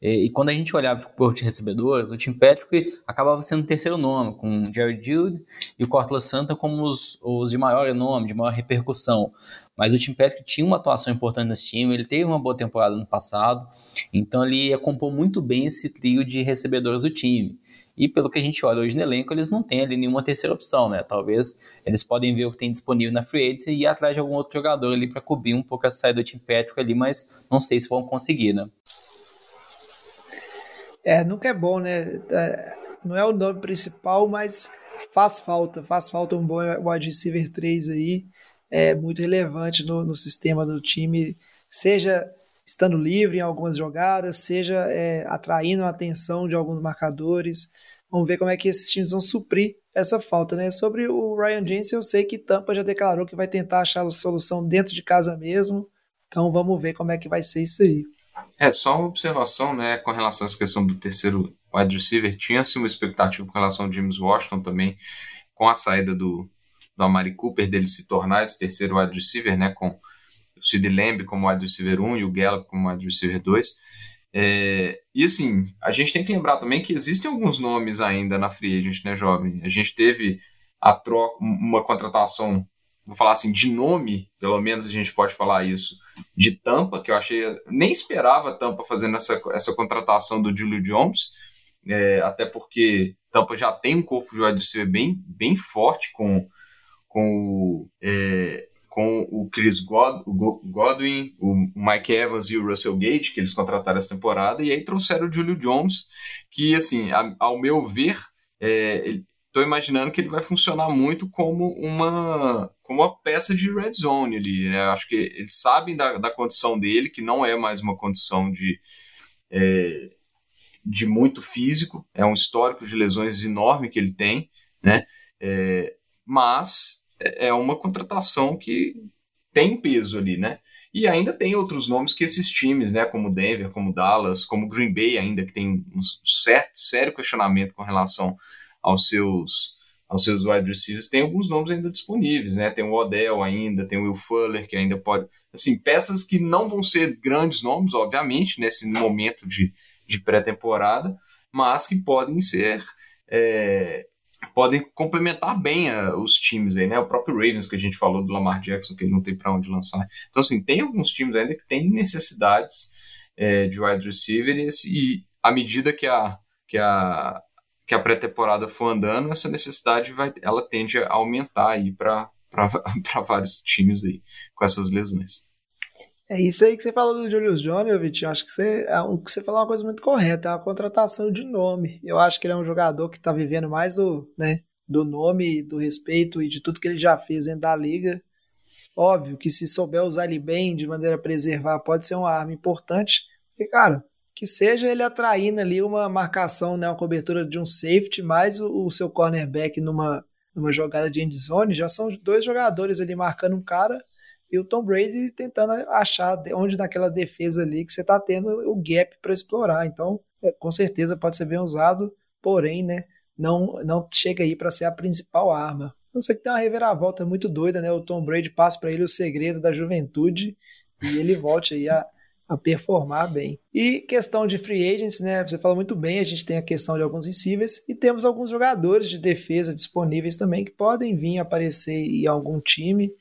E, quando a gente olhava corpo de recebedores, o Tim Patrick acabava sendo o terceiro nome, com Jerry Jude e o Cortland Santa como os, os de maior nome, de maior repercussão. Mas o Tim Patrick tinha uma atuação importante nesse time, ele teve uma boa temporada no passado, então ele ia compor muito bem esse trio de recebedores do time. E pelo que a gente olha hoje no elenco, eles não têm ali nenhuma terceira opção, né? Talvez eles podem ver o que tem disponível na free agency e ir atrás de algum outro jogador ali para cobrir um pouco a saída do Tim Patrick ali, mas não sei se vão conseguir, né? É, nunca é bom, né? É, não é o nome principal, mas faz falta. Faz falta um bom wide receiver 3 aí. É muito relevante no, no sistema do time, seja estando livre em algumas jogadas, seja é, atraindo a atenção de alguns marcadores. Vamos ver como é que esses times vão suprir essa falta, né? Sobre o Ryan James, eu sei que Tampa já declarou que vai tentar achar a solução dentro de casa mesmo. Então vamos ver como é que vai ser isso aí. É, só uma observação, né, com relação a essa questão do terceiro wide receiver, tinha-se uma expectativa com relação ao James Washington também, com a saída do, do Amari Cooper, dele se tornar esse terceiro wide receiver, né, com o Sid Lamb como wide receiver 1 e o Gallup como wide receiver 2. É, e assim, a gente tem que lembrar também que existem alguns nomes ainda na free agent, né, jovem? A gente teve a troca, uma contratação vou falar assim, de nome, pelo menos a gente pode falar isso, de Tampa, que eu achei, nem esperava Tampa fazendo essa, essa contratação do Julio Jones, é, até porque Tampa já tem um corpo de wide bem, bem forte com, com, é, com o Chris God, o Godwin, o Mike Evans e o Russell Gage, que eles contrataram essa temporada, e aí trouxeram o Julio Jones, que, assim, ao meu ver, estou é, imaginando que ele vai funcionar muito como uma, como uma peça de red zone ali. Né? Acho que eles sabem da, da condição dele, que não é mais uma condição de. É, de muito físico, é um histórico de lesões enorme que ele tem, né? É, mas é, é uma contratação que tem peso ali, né? E ainda tem outros nomes que esses times, né, como Denver, como Dallas, como Green Bay ainda, que tem um certo, sério questionamento com relação aos seus aos seus wide receivers, tem alguns nomes ainda disponíveis, né? Tem o Odell ainda, tem o Will Fuller, que ainda pode... Assim, peças que não vão ser grandes nomes, obviamente, nesse momento de, de pré-temporada, mas que podem ser é, podem complementar bem a, os times aí, né? O próprio Ravens que a gente falou do Lamar Jackson, que ele não tem para onde lançar. Então, assim, tem alguns times ainda que têm necessidades é, de wide receiver e, e à medida que a, que a, que a pré-temporada for andando, essa necessidade vai, ela tende a aumentar aí para [laughs] vários times aí com essas lesões. É isso aí que você falou do Julius Jones, Vitinho. Acho que você, é o que você falou é uma coisa muito correta, é uma contratação de nome. Eu acho que ele é um jogador que está vivendo mais do, né, do nome, do respeito e de tudo que ele já fez dentro da liga. Óbvio que se souber usar ele bem, de maneira a preservar, pode ser uma arma importante. E, cara, que seja ele atraindo ali uma marcação, né, uma cobertura de um safety, mais o, o seu cornerback numa, numa jogada de endzone, já são dois jogadores ali marcando um cara e o Tom Brady tentando achar onde naquela defesa ali que você está tendo o gap para explorar. Então, é, com certeza pode ser bem usado, porém, né, não, não chega aí para ser a principal arma. Não sei que tem uma reviravolta muito doida, né? O Tom Brady passa para ele o segredo da juventude e ele volte aí a, a performar bem. E questão de free agents, né? Você falou muito bem, a gente tem a questão de alguns receivers e temos alguns jogadores de defesa disponíveis também que podem vir aparecer em algum time.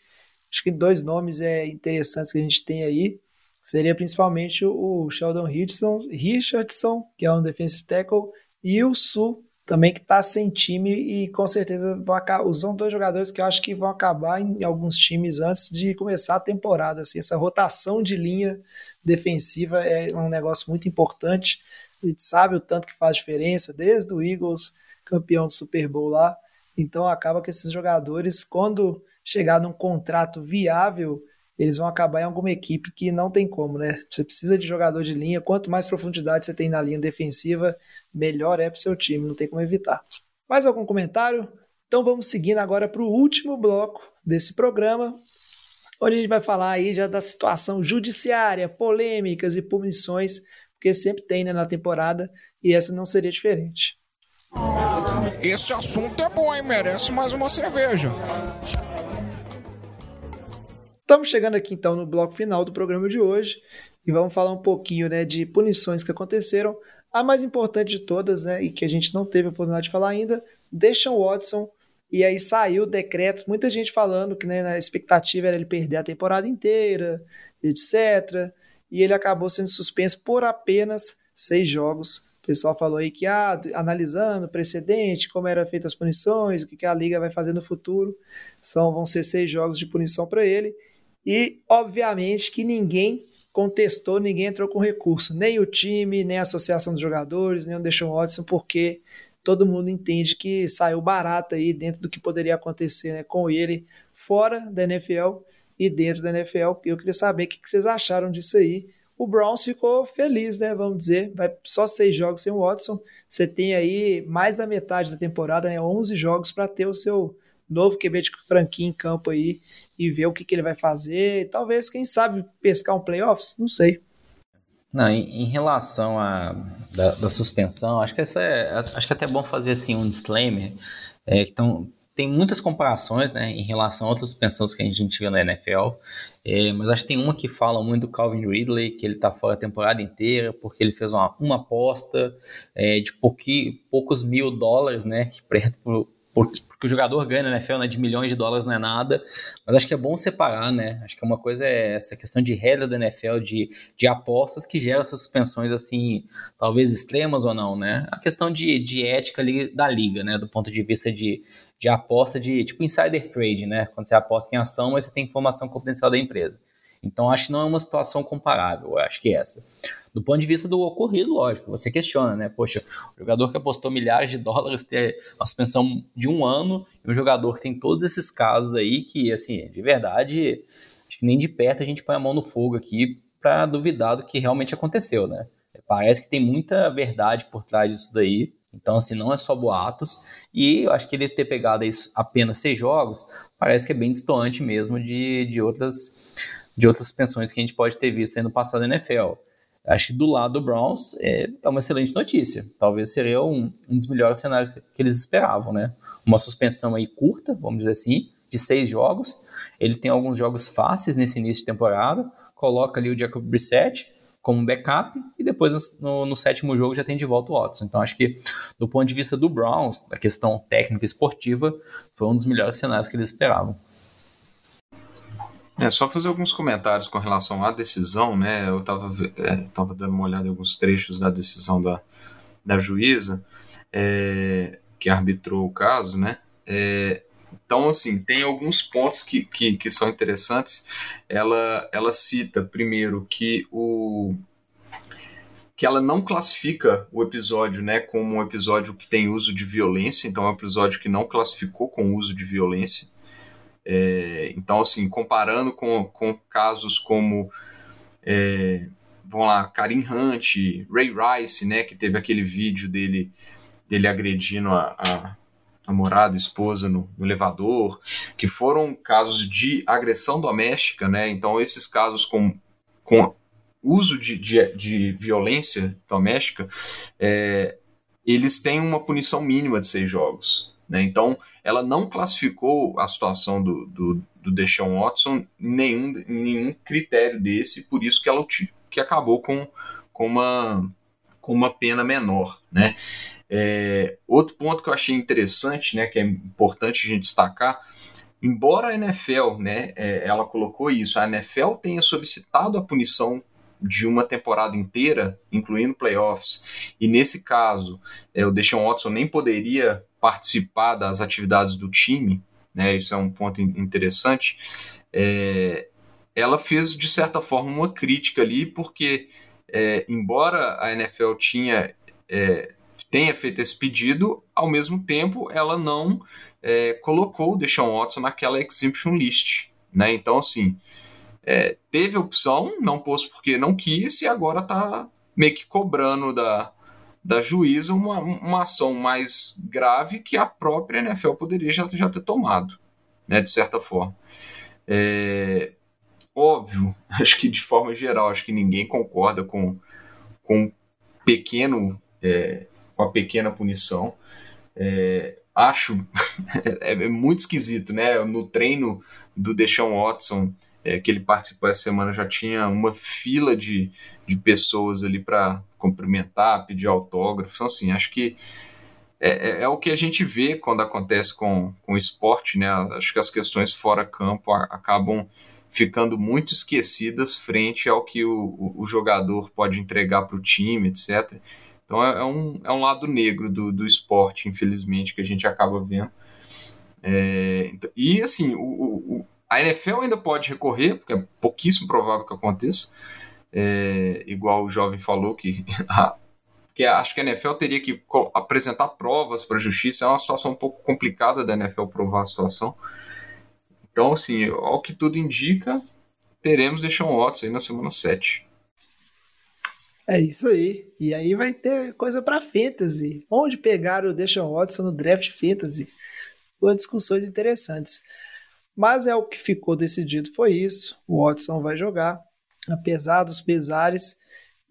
Acho que dois nomes é, interessantes que a gente tem aí seria principalmente o Sheldon Richardson, Richardson que é um defensive tackle, e o Su, também que está sem time e com certeza vão são dois jogadores que eu acho que vão acabar em alguns times antes de começar a temporada. Assim, essa rotação de linha defensiva é um negócio muito importante. A gente sabe o tanto que faz diferença, desde o Eagles, campeão do Super Bowl lá. Então acaba que esses jogadores, quando chegar num contrato viável, eles vão acabar em alguma equipe que não tem como, né? Você precisa de jogador de linha. Quanto mais profundidade você tem na linha defensiva, melhor é para o seu time, não tem como evitar. Mais algum comentário? Então vamos seguindo agora para o último bloco desse programa, onde a gente vai falar aí já da situação judiciária, polêmicas e punições, porque sempre tem né, na temporada e essa não seria diferente. Esse assunto é bom, hein? Merece mais uma cerveja. Estamos chegando aqui então no bloco final do programa de hoje e vamos falar um pouquinho né, de punições que aconteceram. A mais importante de todas, né, e que a gente não teve a oportunidade de falar ainda, Deshaun Watson. E aí saiu o decreto, muita gente falando que né, a expectativa era ele perder a temporada inteira, etc. E ele acabou sendo suspenso por apenas seis jogos. O pessoal falou aí que, ah, analisando precedente, como eram feitas as punições, o que a liga vai fazer no futuro, são, vão ser seis jogos de punição para ele. E, obviamente, que ninguém contestou, ninguém entrou com recurso, nem o time, nem a associação dos jogadores, nem o Deshaun Watson, porque todo mundo entende que saiu barato aí dentro do que poderia acontecer né, com ele fora da NFL e dentro da NFL. Eu queria saber o que vocês acharam disso aí. O Browns ficou feliz, né? Vamos dizer, vai só seis jogos sem o Watson. Você tem aí mais da metade da temporada, né? 11 jogos para ter o seu novo QB de franquia em campo aí e ver o que, que ele vai fazer. Talvez, quem sabe, pescar um playoffs? Não sei. Não, em, em relação à da, da, suspensão, acho que essa é, acho que é até bom fazer assim um disclaimer. É, então, tem muitas comparações né, em relação a outras suspensões que a gente viu na NFL, é, mas acho que tem uma que fala muito do Calvin Ridley, que ele está fora a temporada inteira, porque ele fez uma, uma aposta é, de pouqui, poucos mil dólares, né, por, porque, porque o jogador ganha na NFL, né, de milhões de dólares não é nada, mas acho que é bom separar, né? Acho que uma coisa é essa questão de regra da NFL, de, de apostas que gera essas suspensões, assim, talvez extremas ou não, né? A questão de, de ética ali da liga, né? Do ponto de vista de, de aposta de, tipo, insider trade, né? Quando você aposta em ação, mas você tem informação confidencial da empresa. Então, acho que não é uma situação comparável, acho que é essa. Do ponto de vista do ocorrido, lógico, você questiona, né? Poxa, o jogador que apostou milhares de dólares ter uma suspensão de um ano e um jogador que tem todos esses casos aí que, assim, de verdade, acho que nem de perto a gente põe a mão no fogo aqui para duvidar do que realmente aconteceu, né? Parece que tem muita verdade por trás disso daí. Então, assim, não é só boatos. E eu acho que ele ter pegado isso apenas seis jogos parece que é bem distante mesmo de, de outras de outras suspensões que a gente pode ter visto no passado da NFL. Acho que do lado do Browns é, é uma excelente notícia. Talvez seria um, um, dos melhores cenários que eles esperavam, né? Uma suspensão aí curta, vamos dizer assim, de seis jogos. Ele tem alguns jogos fáceis nesse início de temporada. Coloca ali o Jacob Brissett como backup e depois no, no, sétimo jogo já tem de volta o Watson. Então acho que do ponto de vista do Browns, da questão técnica e esportiva, foi um dos melhores cenários que eles esperavam. É, só fazer alguns comentários com relação à decisão, né? Eu estava é, tava dando uma olhada em alguns trechos da decisão da, da juíza é, que arbitrou o caso, né? É, então, assim, tem alguns pontos que, que, que, são interessantes. Ela, ela cita, primeiro, que o que ela não classifica o episódio né, como um episódio que tem uso de violência, então é um episódio que não classificou com uso de violência. É, então, assim, comparando com, com casos como, é, vamos lá, Karim Hunt, Ray Rice, né, que teve aquele vídeo dele, dele agredindo a, a namorada, esposa no, no, elevador, que foram casos de agressão doméstica, né? Então, esses casos com, com uso de, de, de violência doméstica, é, eles têm uma punição mínima de seis jogos. Né? Então, ela não classificou a situação do, do, do Deshaun Watson em nenhum, nenhum critério desse, por isso que ela que acabou com, com, uma, com uma pena menor. Né? É, outro ponto que eu achei interessante, né, que é importante a gente destacar, embora a NFL, né, é, ela colocou isso, a NFL tenha solicitado a punição de uma temporada inteira, incluindo playoffs, e nesse caso é, o Deshaun Watson nem poderia participar das atividades do time, né, isso é um ponto interessante, é, ela fez de certa forma uma crítica ali, porque é, embora a NFL tinha, é, tenha feito esse pedido, ao mesmo tempo ela não é, colocou o Deshaun Watson naquela exemption list. Né? Então, assim, é, teve opção, não pôs porque não quis, e agora está meio que cobrando da, da juíza uma, uma ação mais grave que a própria NFL poderia já, já ter tomado, né, de certa forma. É, óbvio, [laughs] acho que de forma geral, acho que ninguém concorda com, com pequeno é, com a pequena punição. É, acho [laughs] é, é, muito esquisito, né? No treino do Deshaun Watson, é, que ele participou essa semana, já tinha uma fila de, de pessoas ali para cumprimentar, pedir autógrafo. Então, assim, acho que é, é, é, o que a gente vê quando acontece com, com esporte, né? Acho que as questões fora campo a, acabam ficando muito esquecidas frente ao que o, o jogador pode entregar para o time, etc. Então é, é, um, é um lado negro do, do esporte, infelizmente, que a gente acaba vendo. É, então, e assim, o, o, a NFL ainda pode recorrer, porque é pouquíssimo provável que aconteça, é, igual o jovem falou, que, [laughs] que acho que a NFL teria que apresentar provas para a justiça. É uma situação um pouco complicada da NFL provar a situação. Então, assim, ao que tudo indica, teremos Deshaun Watson aí na semana 7. É isso aí. E aí vai ter coisa para fantasy. Onde pegar o Deshaun Watson no draft fantasy? Foram discussões interessantes. Mas é o que ficou decidido foi isso. O Watson vai jogar, apesar dos pesares.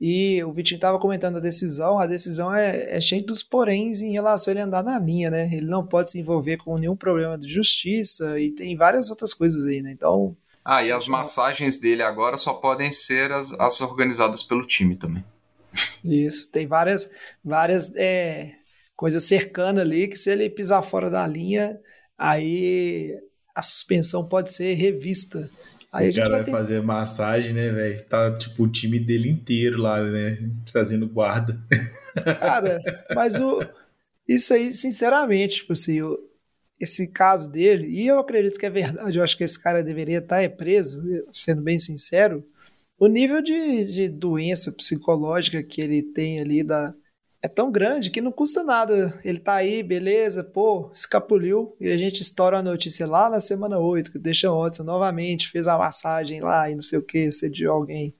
E o Vitinho estava comentando a decisão. A decisão é, é cheia dos poréns em relação a ele andar na linha, né? Ele não pode se envolver com nenhum problema de justiça e tem várias outras coisas aí, né? Então. Ah, e as massagens dele agora só podem ser as, as organizadas pelo time também. Isso, tem várias, várias é, coisa cercana ali, que se ele pisar fora da linha, aí a suspensão pode ser revista. Aí o cara vai, ter... fazer massagem, né, velho? Tá tipo o time dele inteiro lá, né? Fazendo guarda. [laughs] Cara, mas o. Isso aí, sinceramente, tipo assim, o, esse caso dele, e eu acredito que é verdade, eu acho que esse cara deveria estar tá preso, sendo bem sincero, o nível de, de doença psicológica que ele tem ali da, é tão grande que não custa nada. Ele tá aí, beleza, pô, escapuliu, e a gente estoura a notícia lá na semana 8, que deixa o Watson novamente, fez a massagem lá e não sei o que, sediou alguém.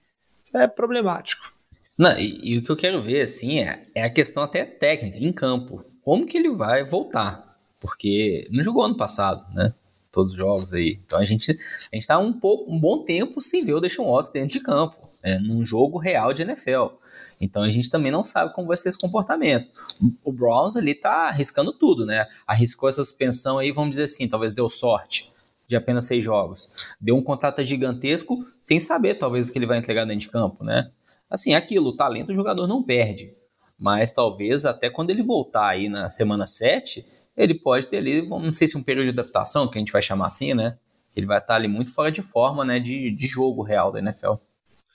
Isso é problemático. Não, e, e, o que eu quero ver, assim, é, é a questão até técnica, em campo. Como que ele vai voltar? Porque não jogou ano passado, né? Todos os jogos aí. Então a gente, a gente tá um, pouco, um bom tempo sem ver o Deshaun Watson dentro de campo, é, num jogo real de NFL. Então a gente também não sabe como vai ser esse comportamento. O Browns ali tá arriscando tudo, né? Arriscou essa suspensão aí, vamos dizer assim, talvez deu sorte de apenas seis jogos. Deu um contrato gigantesco sem saber, talvez, o que ele vai entregar dentro de campo, né? Assim, é aquilo, o talento o jogador não perde. Mas talvez até quando ele voltar aí na semana 7, ele pode ter ali, não sei se um período de adaptação, que a gente vai chamar assim, né? Ele vai estar ali muito fora de forma, né? De, de jogo real da NFL.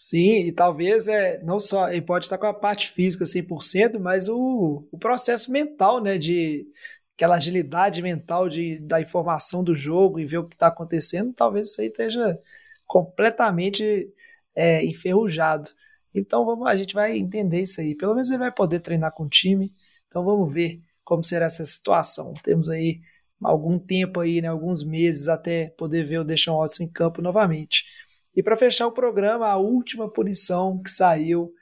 Sim, e talvez é não só ele pode estar com a parte física 100%, mas o, o processo mental, né, de aquela agilidade mental de da informação do jogo e ver o que está acontecendo, talvez isso aí esteja completamente é, enferrujado. Então vamos, a gente vai entender isso aí. Pelo menos ele vai poder treinar com o time. Então vamos ver como será essa situação. Temos aí algum tempo aí, né, alguns meses até poder ver o Deshaun Watson em campo novamente. E para fechar o programa, a última punição que saiu,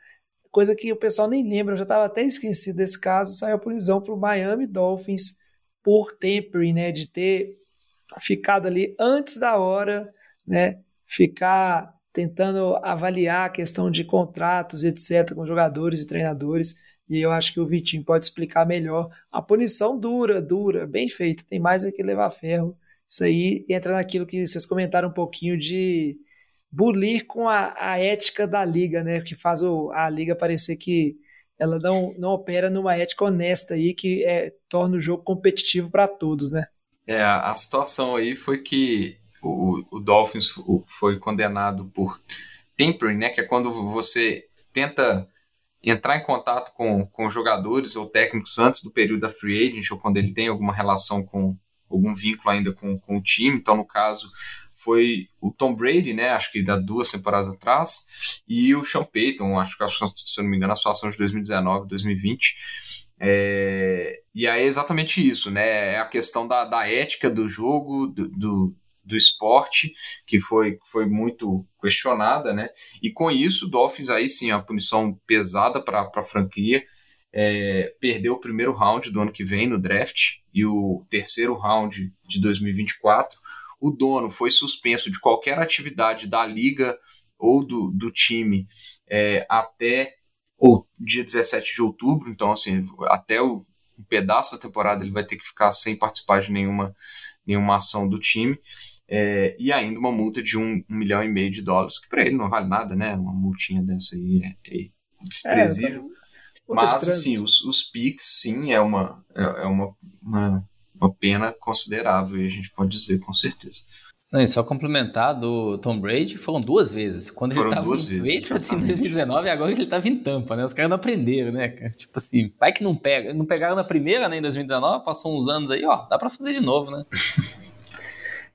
coisa que o pessoal nem lembra, eu já estava até esquecido desse caso, saiu a punição para o Miami Dolphins por tempering, né, de ter ficado ali antes da hora, né, ficar tentando avaliar a questão de contratos, etc, com jogadores e treinadores. E eu acho que o Vitinho pode explicar melhor. A punição dura, dura, bem feita. Tem mais é que levar ferro. Isso aí entra naquilo que vocês comentaram um pouquinho de bulir com a, a ética da liga, né? Que faz o, a liga parecer que ela não, não opera numa ética honesta aí que é, torna o jogo competitivo para todos, né? É, a situação aí foi que o, o Dolphins foi condenado por tempering, né? Que é quando você tenta entrar em contato com, com jogadores ou técnicos antes do período da free agent ou quando ele tem alguma relação com algum vínculo ainda com, com o time. Então, no caso, foi o Tom Brady, né? Acho que da duas temporadas atrás, e o Sean Payton, acho que se eu não me engano, a situação de 2019, 2020. É, e aí é exatamente isso, né? É a questão da, da ética do jogo, do, do, do esporte, que foi, foi muito questionada, né? E com isso, o Dolphins aí sim, a punição pesada para a franquia. É, perdeu o primeiro round do ano que vem no draft e o terceiro round de 2024 o dono foi suspenso de qualquer atividade da liga ou do, do time é, até o dia 17 de outubro, então assim, até o um pedaço da temporada ele vai ter que ficar sem participar de nenhuma, nenhuma ação do time. É, e ainda uma multa de um, um, milhão e meio de dólares, que para ele não vale nada, né? Uma multinha dessa aí é, é desprezível. É, Mas, assim, os, os PICs, sim, é uma, é, é uma, uma uma pena considerável, e a gente pode dizer com certeza. Não, e só complementar do Tom Brady, foram duas vezes. Quando foram ele tava duas em vezes. em 2019 e agora ele tava em Tampa, né? Os caras não aprenderam, né? Tipo assim, vai que não pega. Não pegaram na primeira, né, em 2019, passou uns anos aí, ó, dá pra fazer de novo, né? [laughs]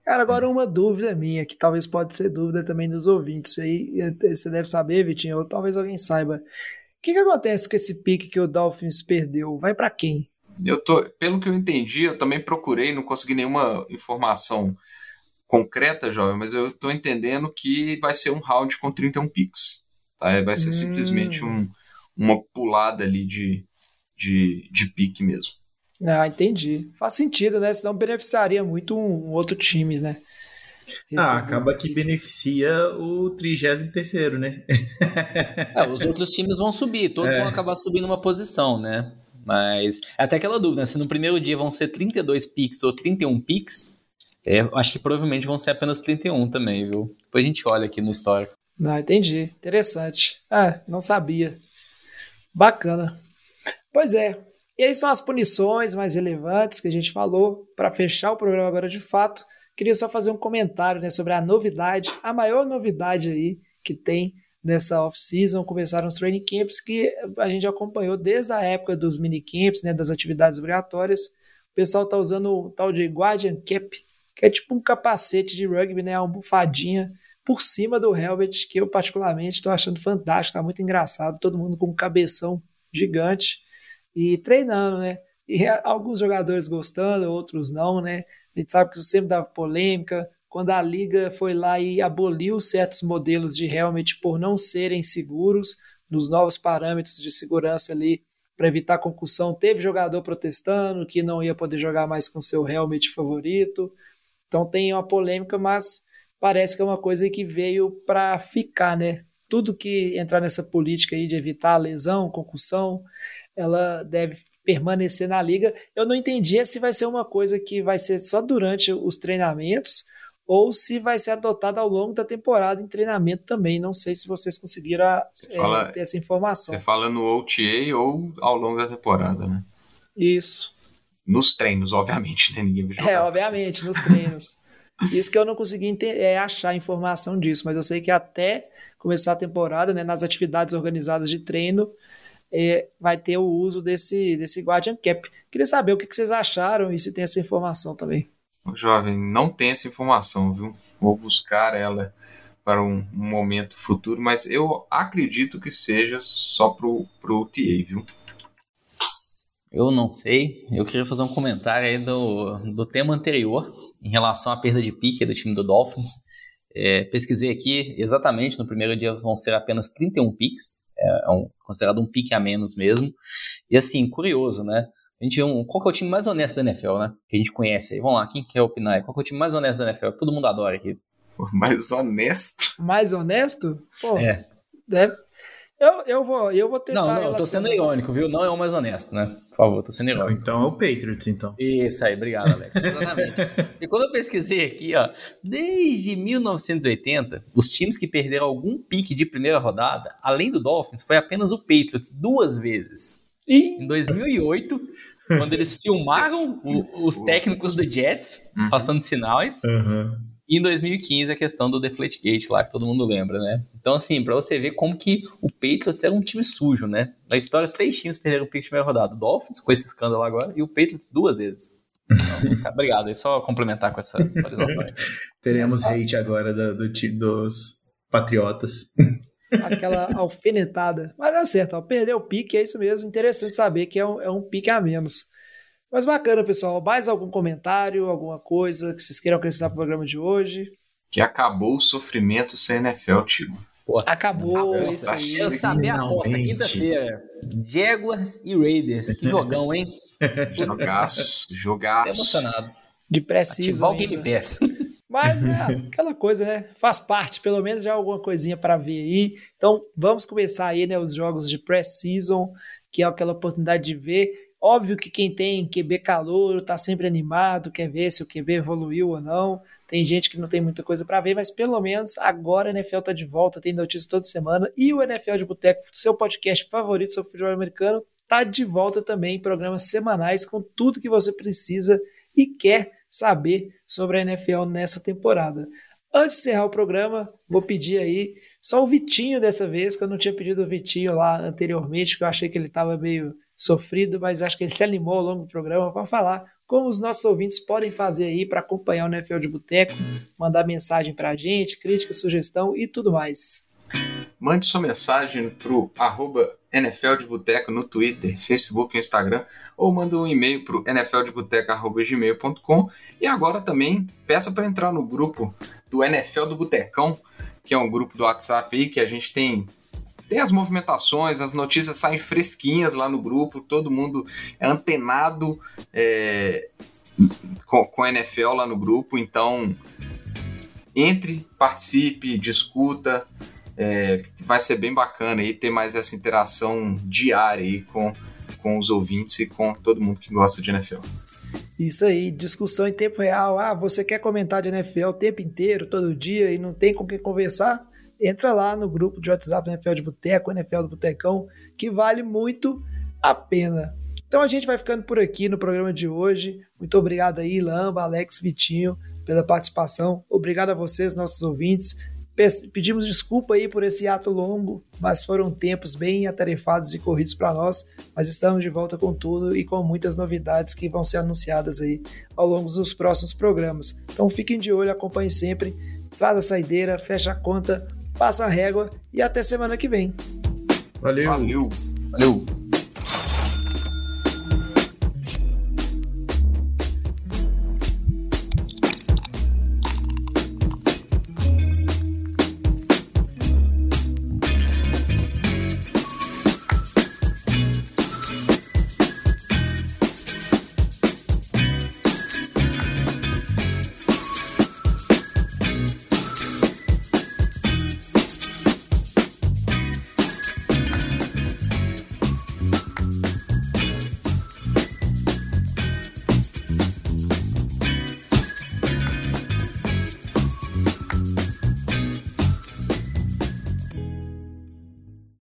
Cara, agora uma dúvida minha, que talvez pode ser dúvida também dos ouvintes aí, você deve saber, Vitinho, ou talvez alguém saiba. O que, que acontece com esse pique que o Dolphins perdeu? Vai para quem? Eu tô, pelo que eu entendi, eu também procurei, não consegui nenhuma informação concreta, jovem, mas eu estou entendendo que vai ser um round com 31 picks. Tá? Vai ser hum. simplesmente um, uma pulada ali de, de, de pique mesmo. Ah, entendi. Faz sentido, né? Senão beneficiaria muito um, um outro time, né? ah, acaba que beneficia o 33 né? é, os outros times vão subir, todos é. vão acabar subindo uma posição, né? Mas é até aquela dúvida, se no primeiro dia vão ser 32 picks ou 31 picks, é, acho que provavelmente vão ser apenas 31 também, viu? Depois a gente olha aqui no histórico. Não, entendi. Interessante. Ah, não sabia. Bacana. Pois é. E aí são as punições mais relevantes que a gente falou. Para fechar o programa agora de fato, queria só fazer um comentário né, sobre a novidade, a maior novidade aí que tem nessa off-season. Começaram os training camps que a gente acompanhou desde a época dos minicamps, né, das atividades obrigatórias. O pessoal está usando o tal de Guardian Cap, que é tipo um capacete de rugby, né, uma almofadinha por cima do helmet, que eu particularmente estou achando fantástico, está muito engraçado, todo mundo com um cabeção gigante e treinando, né? E alguns jogadores gostando, outros não, né? A gente sabe que isso sempre dava polêmica. Quando a liga foi lá e aboliu certos modelos de helmet por não serem seguros, nos novos parâmetros de segurança ali para evitar concussão, teve jogador protestando que não ia poder jogar mais com seu helmet favorito. Então tem uma polêmica, mas parece que é uma coisa que veio para ficar, né? Tudo que entrar nessa política aí de evitar lesão, concussão, ela deve permanecer na liga. Eu não entendi se vai ser uma coisa que vai ser só durante os treinamentos ou se vai ser adotada ao longo da temporada em treinamento também. Não sei se vocês conseguiram é, fala, ter essa informação. Você fala no OTA ou ao longo da temporada, né? Isso. Nos treinos, obviamente, né? Ninguém vai jogar. É, obviamente, nos treinos. Isso que eu não consegui é, achar informação disso, mas eu sei que até começar a temporada, né, nas atividades organizadas de treino, é, vai ter o uso desse, desse Guardian Cap. Queria saber o que, que vocês acharam e se tem essa informação também. Jovem, não tem essa informação, viu? Vou buscar ela para um, momento futuro, mas eu acredito que seja só pro, pro TA, viu? Eu não sei. Eu queria fazer um comentário aí do, do tema anterior, em relação à perda de pique do time do Dolphins. É, pesquisei aqui, exatamente no primeiro dia vão ser apenas 31 piques é, um, considerado um pique a menos mesmo. E assim, curioso, né? A gente um, qual que é o time mais honesto da NFL, né? Que a gente conhece aí. Vamos lá, quem quer opinar aí? Qual que é o time mais honesto da NFL? Todo mundo adora aqui. Mais honesto? Mais honesto? Pô, é. Deve, eu, eu, vou, eu vou tentar. Não, não, eu tô sendo irônico, viu? Não é o mais honesto, né? Por favor, tô sendo irônico. Então é o Patriots, então. Isso aí, obrigado, Alex. [laughs] Exatamente. e quando eu pesquisei aqui, ó, desde 1980, os times que perderam algum pique de primeira rodada, além do Dolphins, foi apenas o Patriots duas vezes. E... Em 2008, quando eles [laughs] filmaram o, os técnicos do Jets uhum. passando sinais. Uhum. E em 2015 a questão do Deflategate lá, que todo mundo lembra, né? Então, assim, para você ver como que o Patriots era um time sujo, né? Na história, três times perderam o pick de primeira rodada. O Dolphins, com esse escândalo agora, e o Patriots duas vezes. Então, [laughs] obrigado, é só complementar com essa atualização aí. [laughs] Teremos hate agora do, do, dos Patriotas. Aquela alfinetada. Mas dá certo, ó, perdeu o pique, é isso mesmo. Interessante saber que é um, é um pique a menos. Mas bacana, pessoal. Mais algum comentário, alguma coisa que vocês queiram acrescentar para o programa de hoje? Que acabou o sofrimento sem NFL, tio. Acabou isso aí. Eu sabia a aposta, quinta-feira. Jaguars e Raiders. Que jogão, hein? [laughs] jogaço, jogaço. emocionado. De preciso. Ativar o Game Pass. Mas é [laughs] aquela coisa, né? Faz parte, pelo menos já alguma coisinha para ver aí. Então vamos começar aí, né? Os jogos de pré-season, que é aquela oportunidade de ver Óbvio que quem tem QB calor está sempre animado, quer ver se o QB evoluiu ou não. Tem gente que não tem muita coisa para ver, mas pelo menos agora a NFL está de volta, tem notícias toda semana. E o NFL de Boteco, seu podcast favorito sobre futebol americano, está de volta também em programas semanais com tudo que você precisa e quer saber sobre a NFL nessa temporada. Antes de encerrar o programa, vou pedir aí só o Vitinho dessa vez, que eu não tinha pedido o Vitinho lá anteriormente, porque eu achei que ele estava meio sofrido, mas acho que ele se animou ao longo do programa para falar como os nossos ouvintes podem fazer aí para acompanhar o NFL de Boteco, mandar mensagem para a gente, crítica, sugestão e tudo mais. Mande sua mensagem para o NFL de Boteco no Twitter, Facebook e Instagram, ou manda um e-mail para o e agora também peça para entrar no grupo do NFL do Botecão, que é um grupo do WhatsApp aí que a gente tem tem as movimentações, as notícias saem fresquinhas lá no grupo, todo mundo é antenado é, com, com a NFL lá no grupo, então entre, participe, discuta, é, vai ser bem bacana aí ter mais essa interação diária aí com, com os ouvintes e com todo mundo que gosta de NFL. Isso aí, discussão em tempo real. Ah, você quer comentar de NFL o tempo inteiro, todo dia, e não tem com quem conversar? entra lá no grupo de WhatsApp NFL de Boteco, NFL do Botecão, que vale muito a pena. Então a gente vai ficando por aqui no programa de hoje. Muito obrigado aí, Lamba, Alex, Vitinho, pela participação. Obrigado a vocês, nossos ouvintes. Pedimos desculpa aí por esse ato longo, mas foram tempos bem atarefados e corridos para nós. Mas estamos de volta com tudo e com muitas novidades que vão ser anunciadas aí ao longo dos próximos programas. Então fiquem de olho, acompanhem sempre, traz a saideira, fecha a conta, passa a régua e até semana que vem. Valeu. Valeu. Valeu.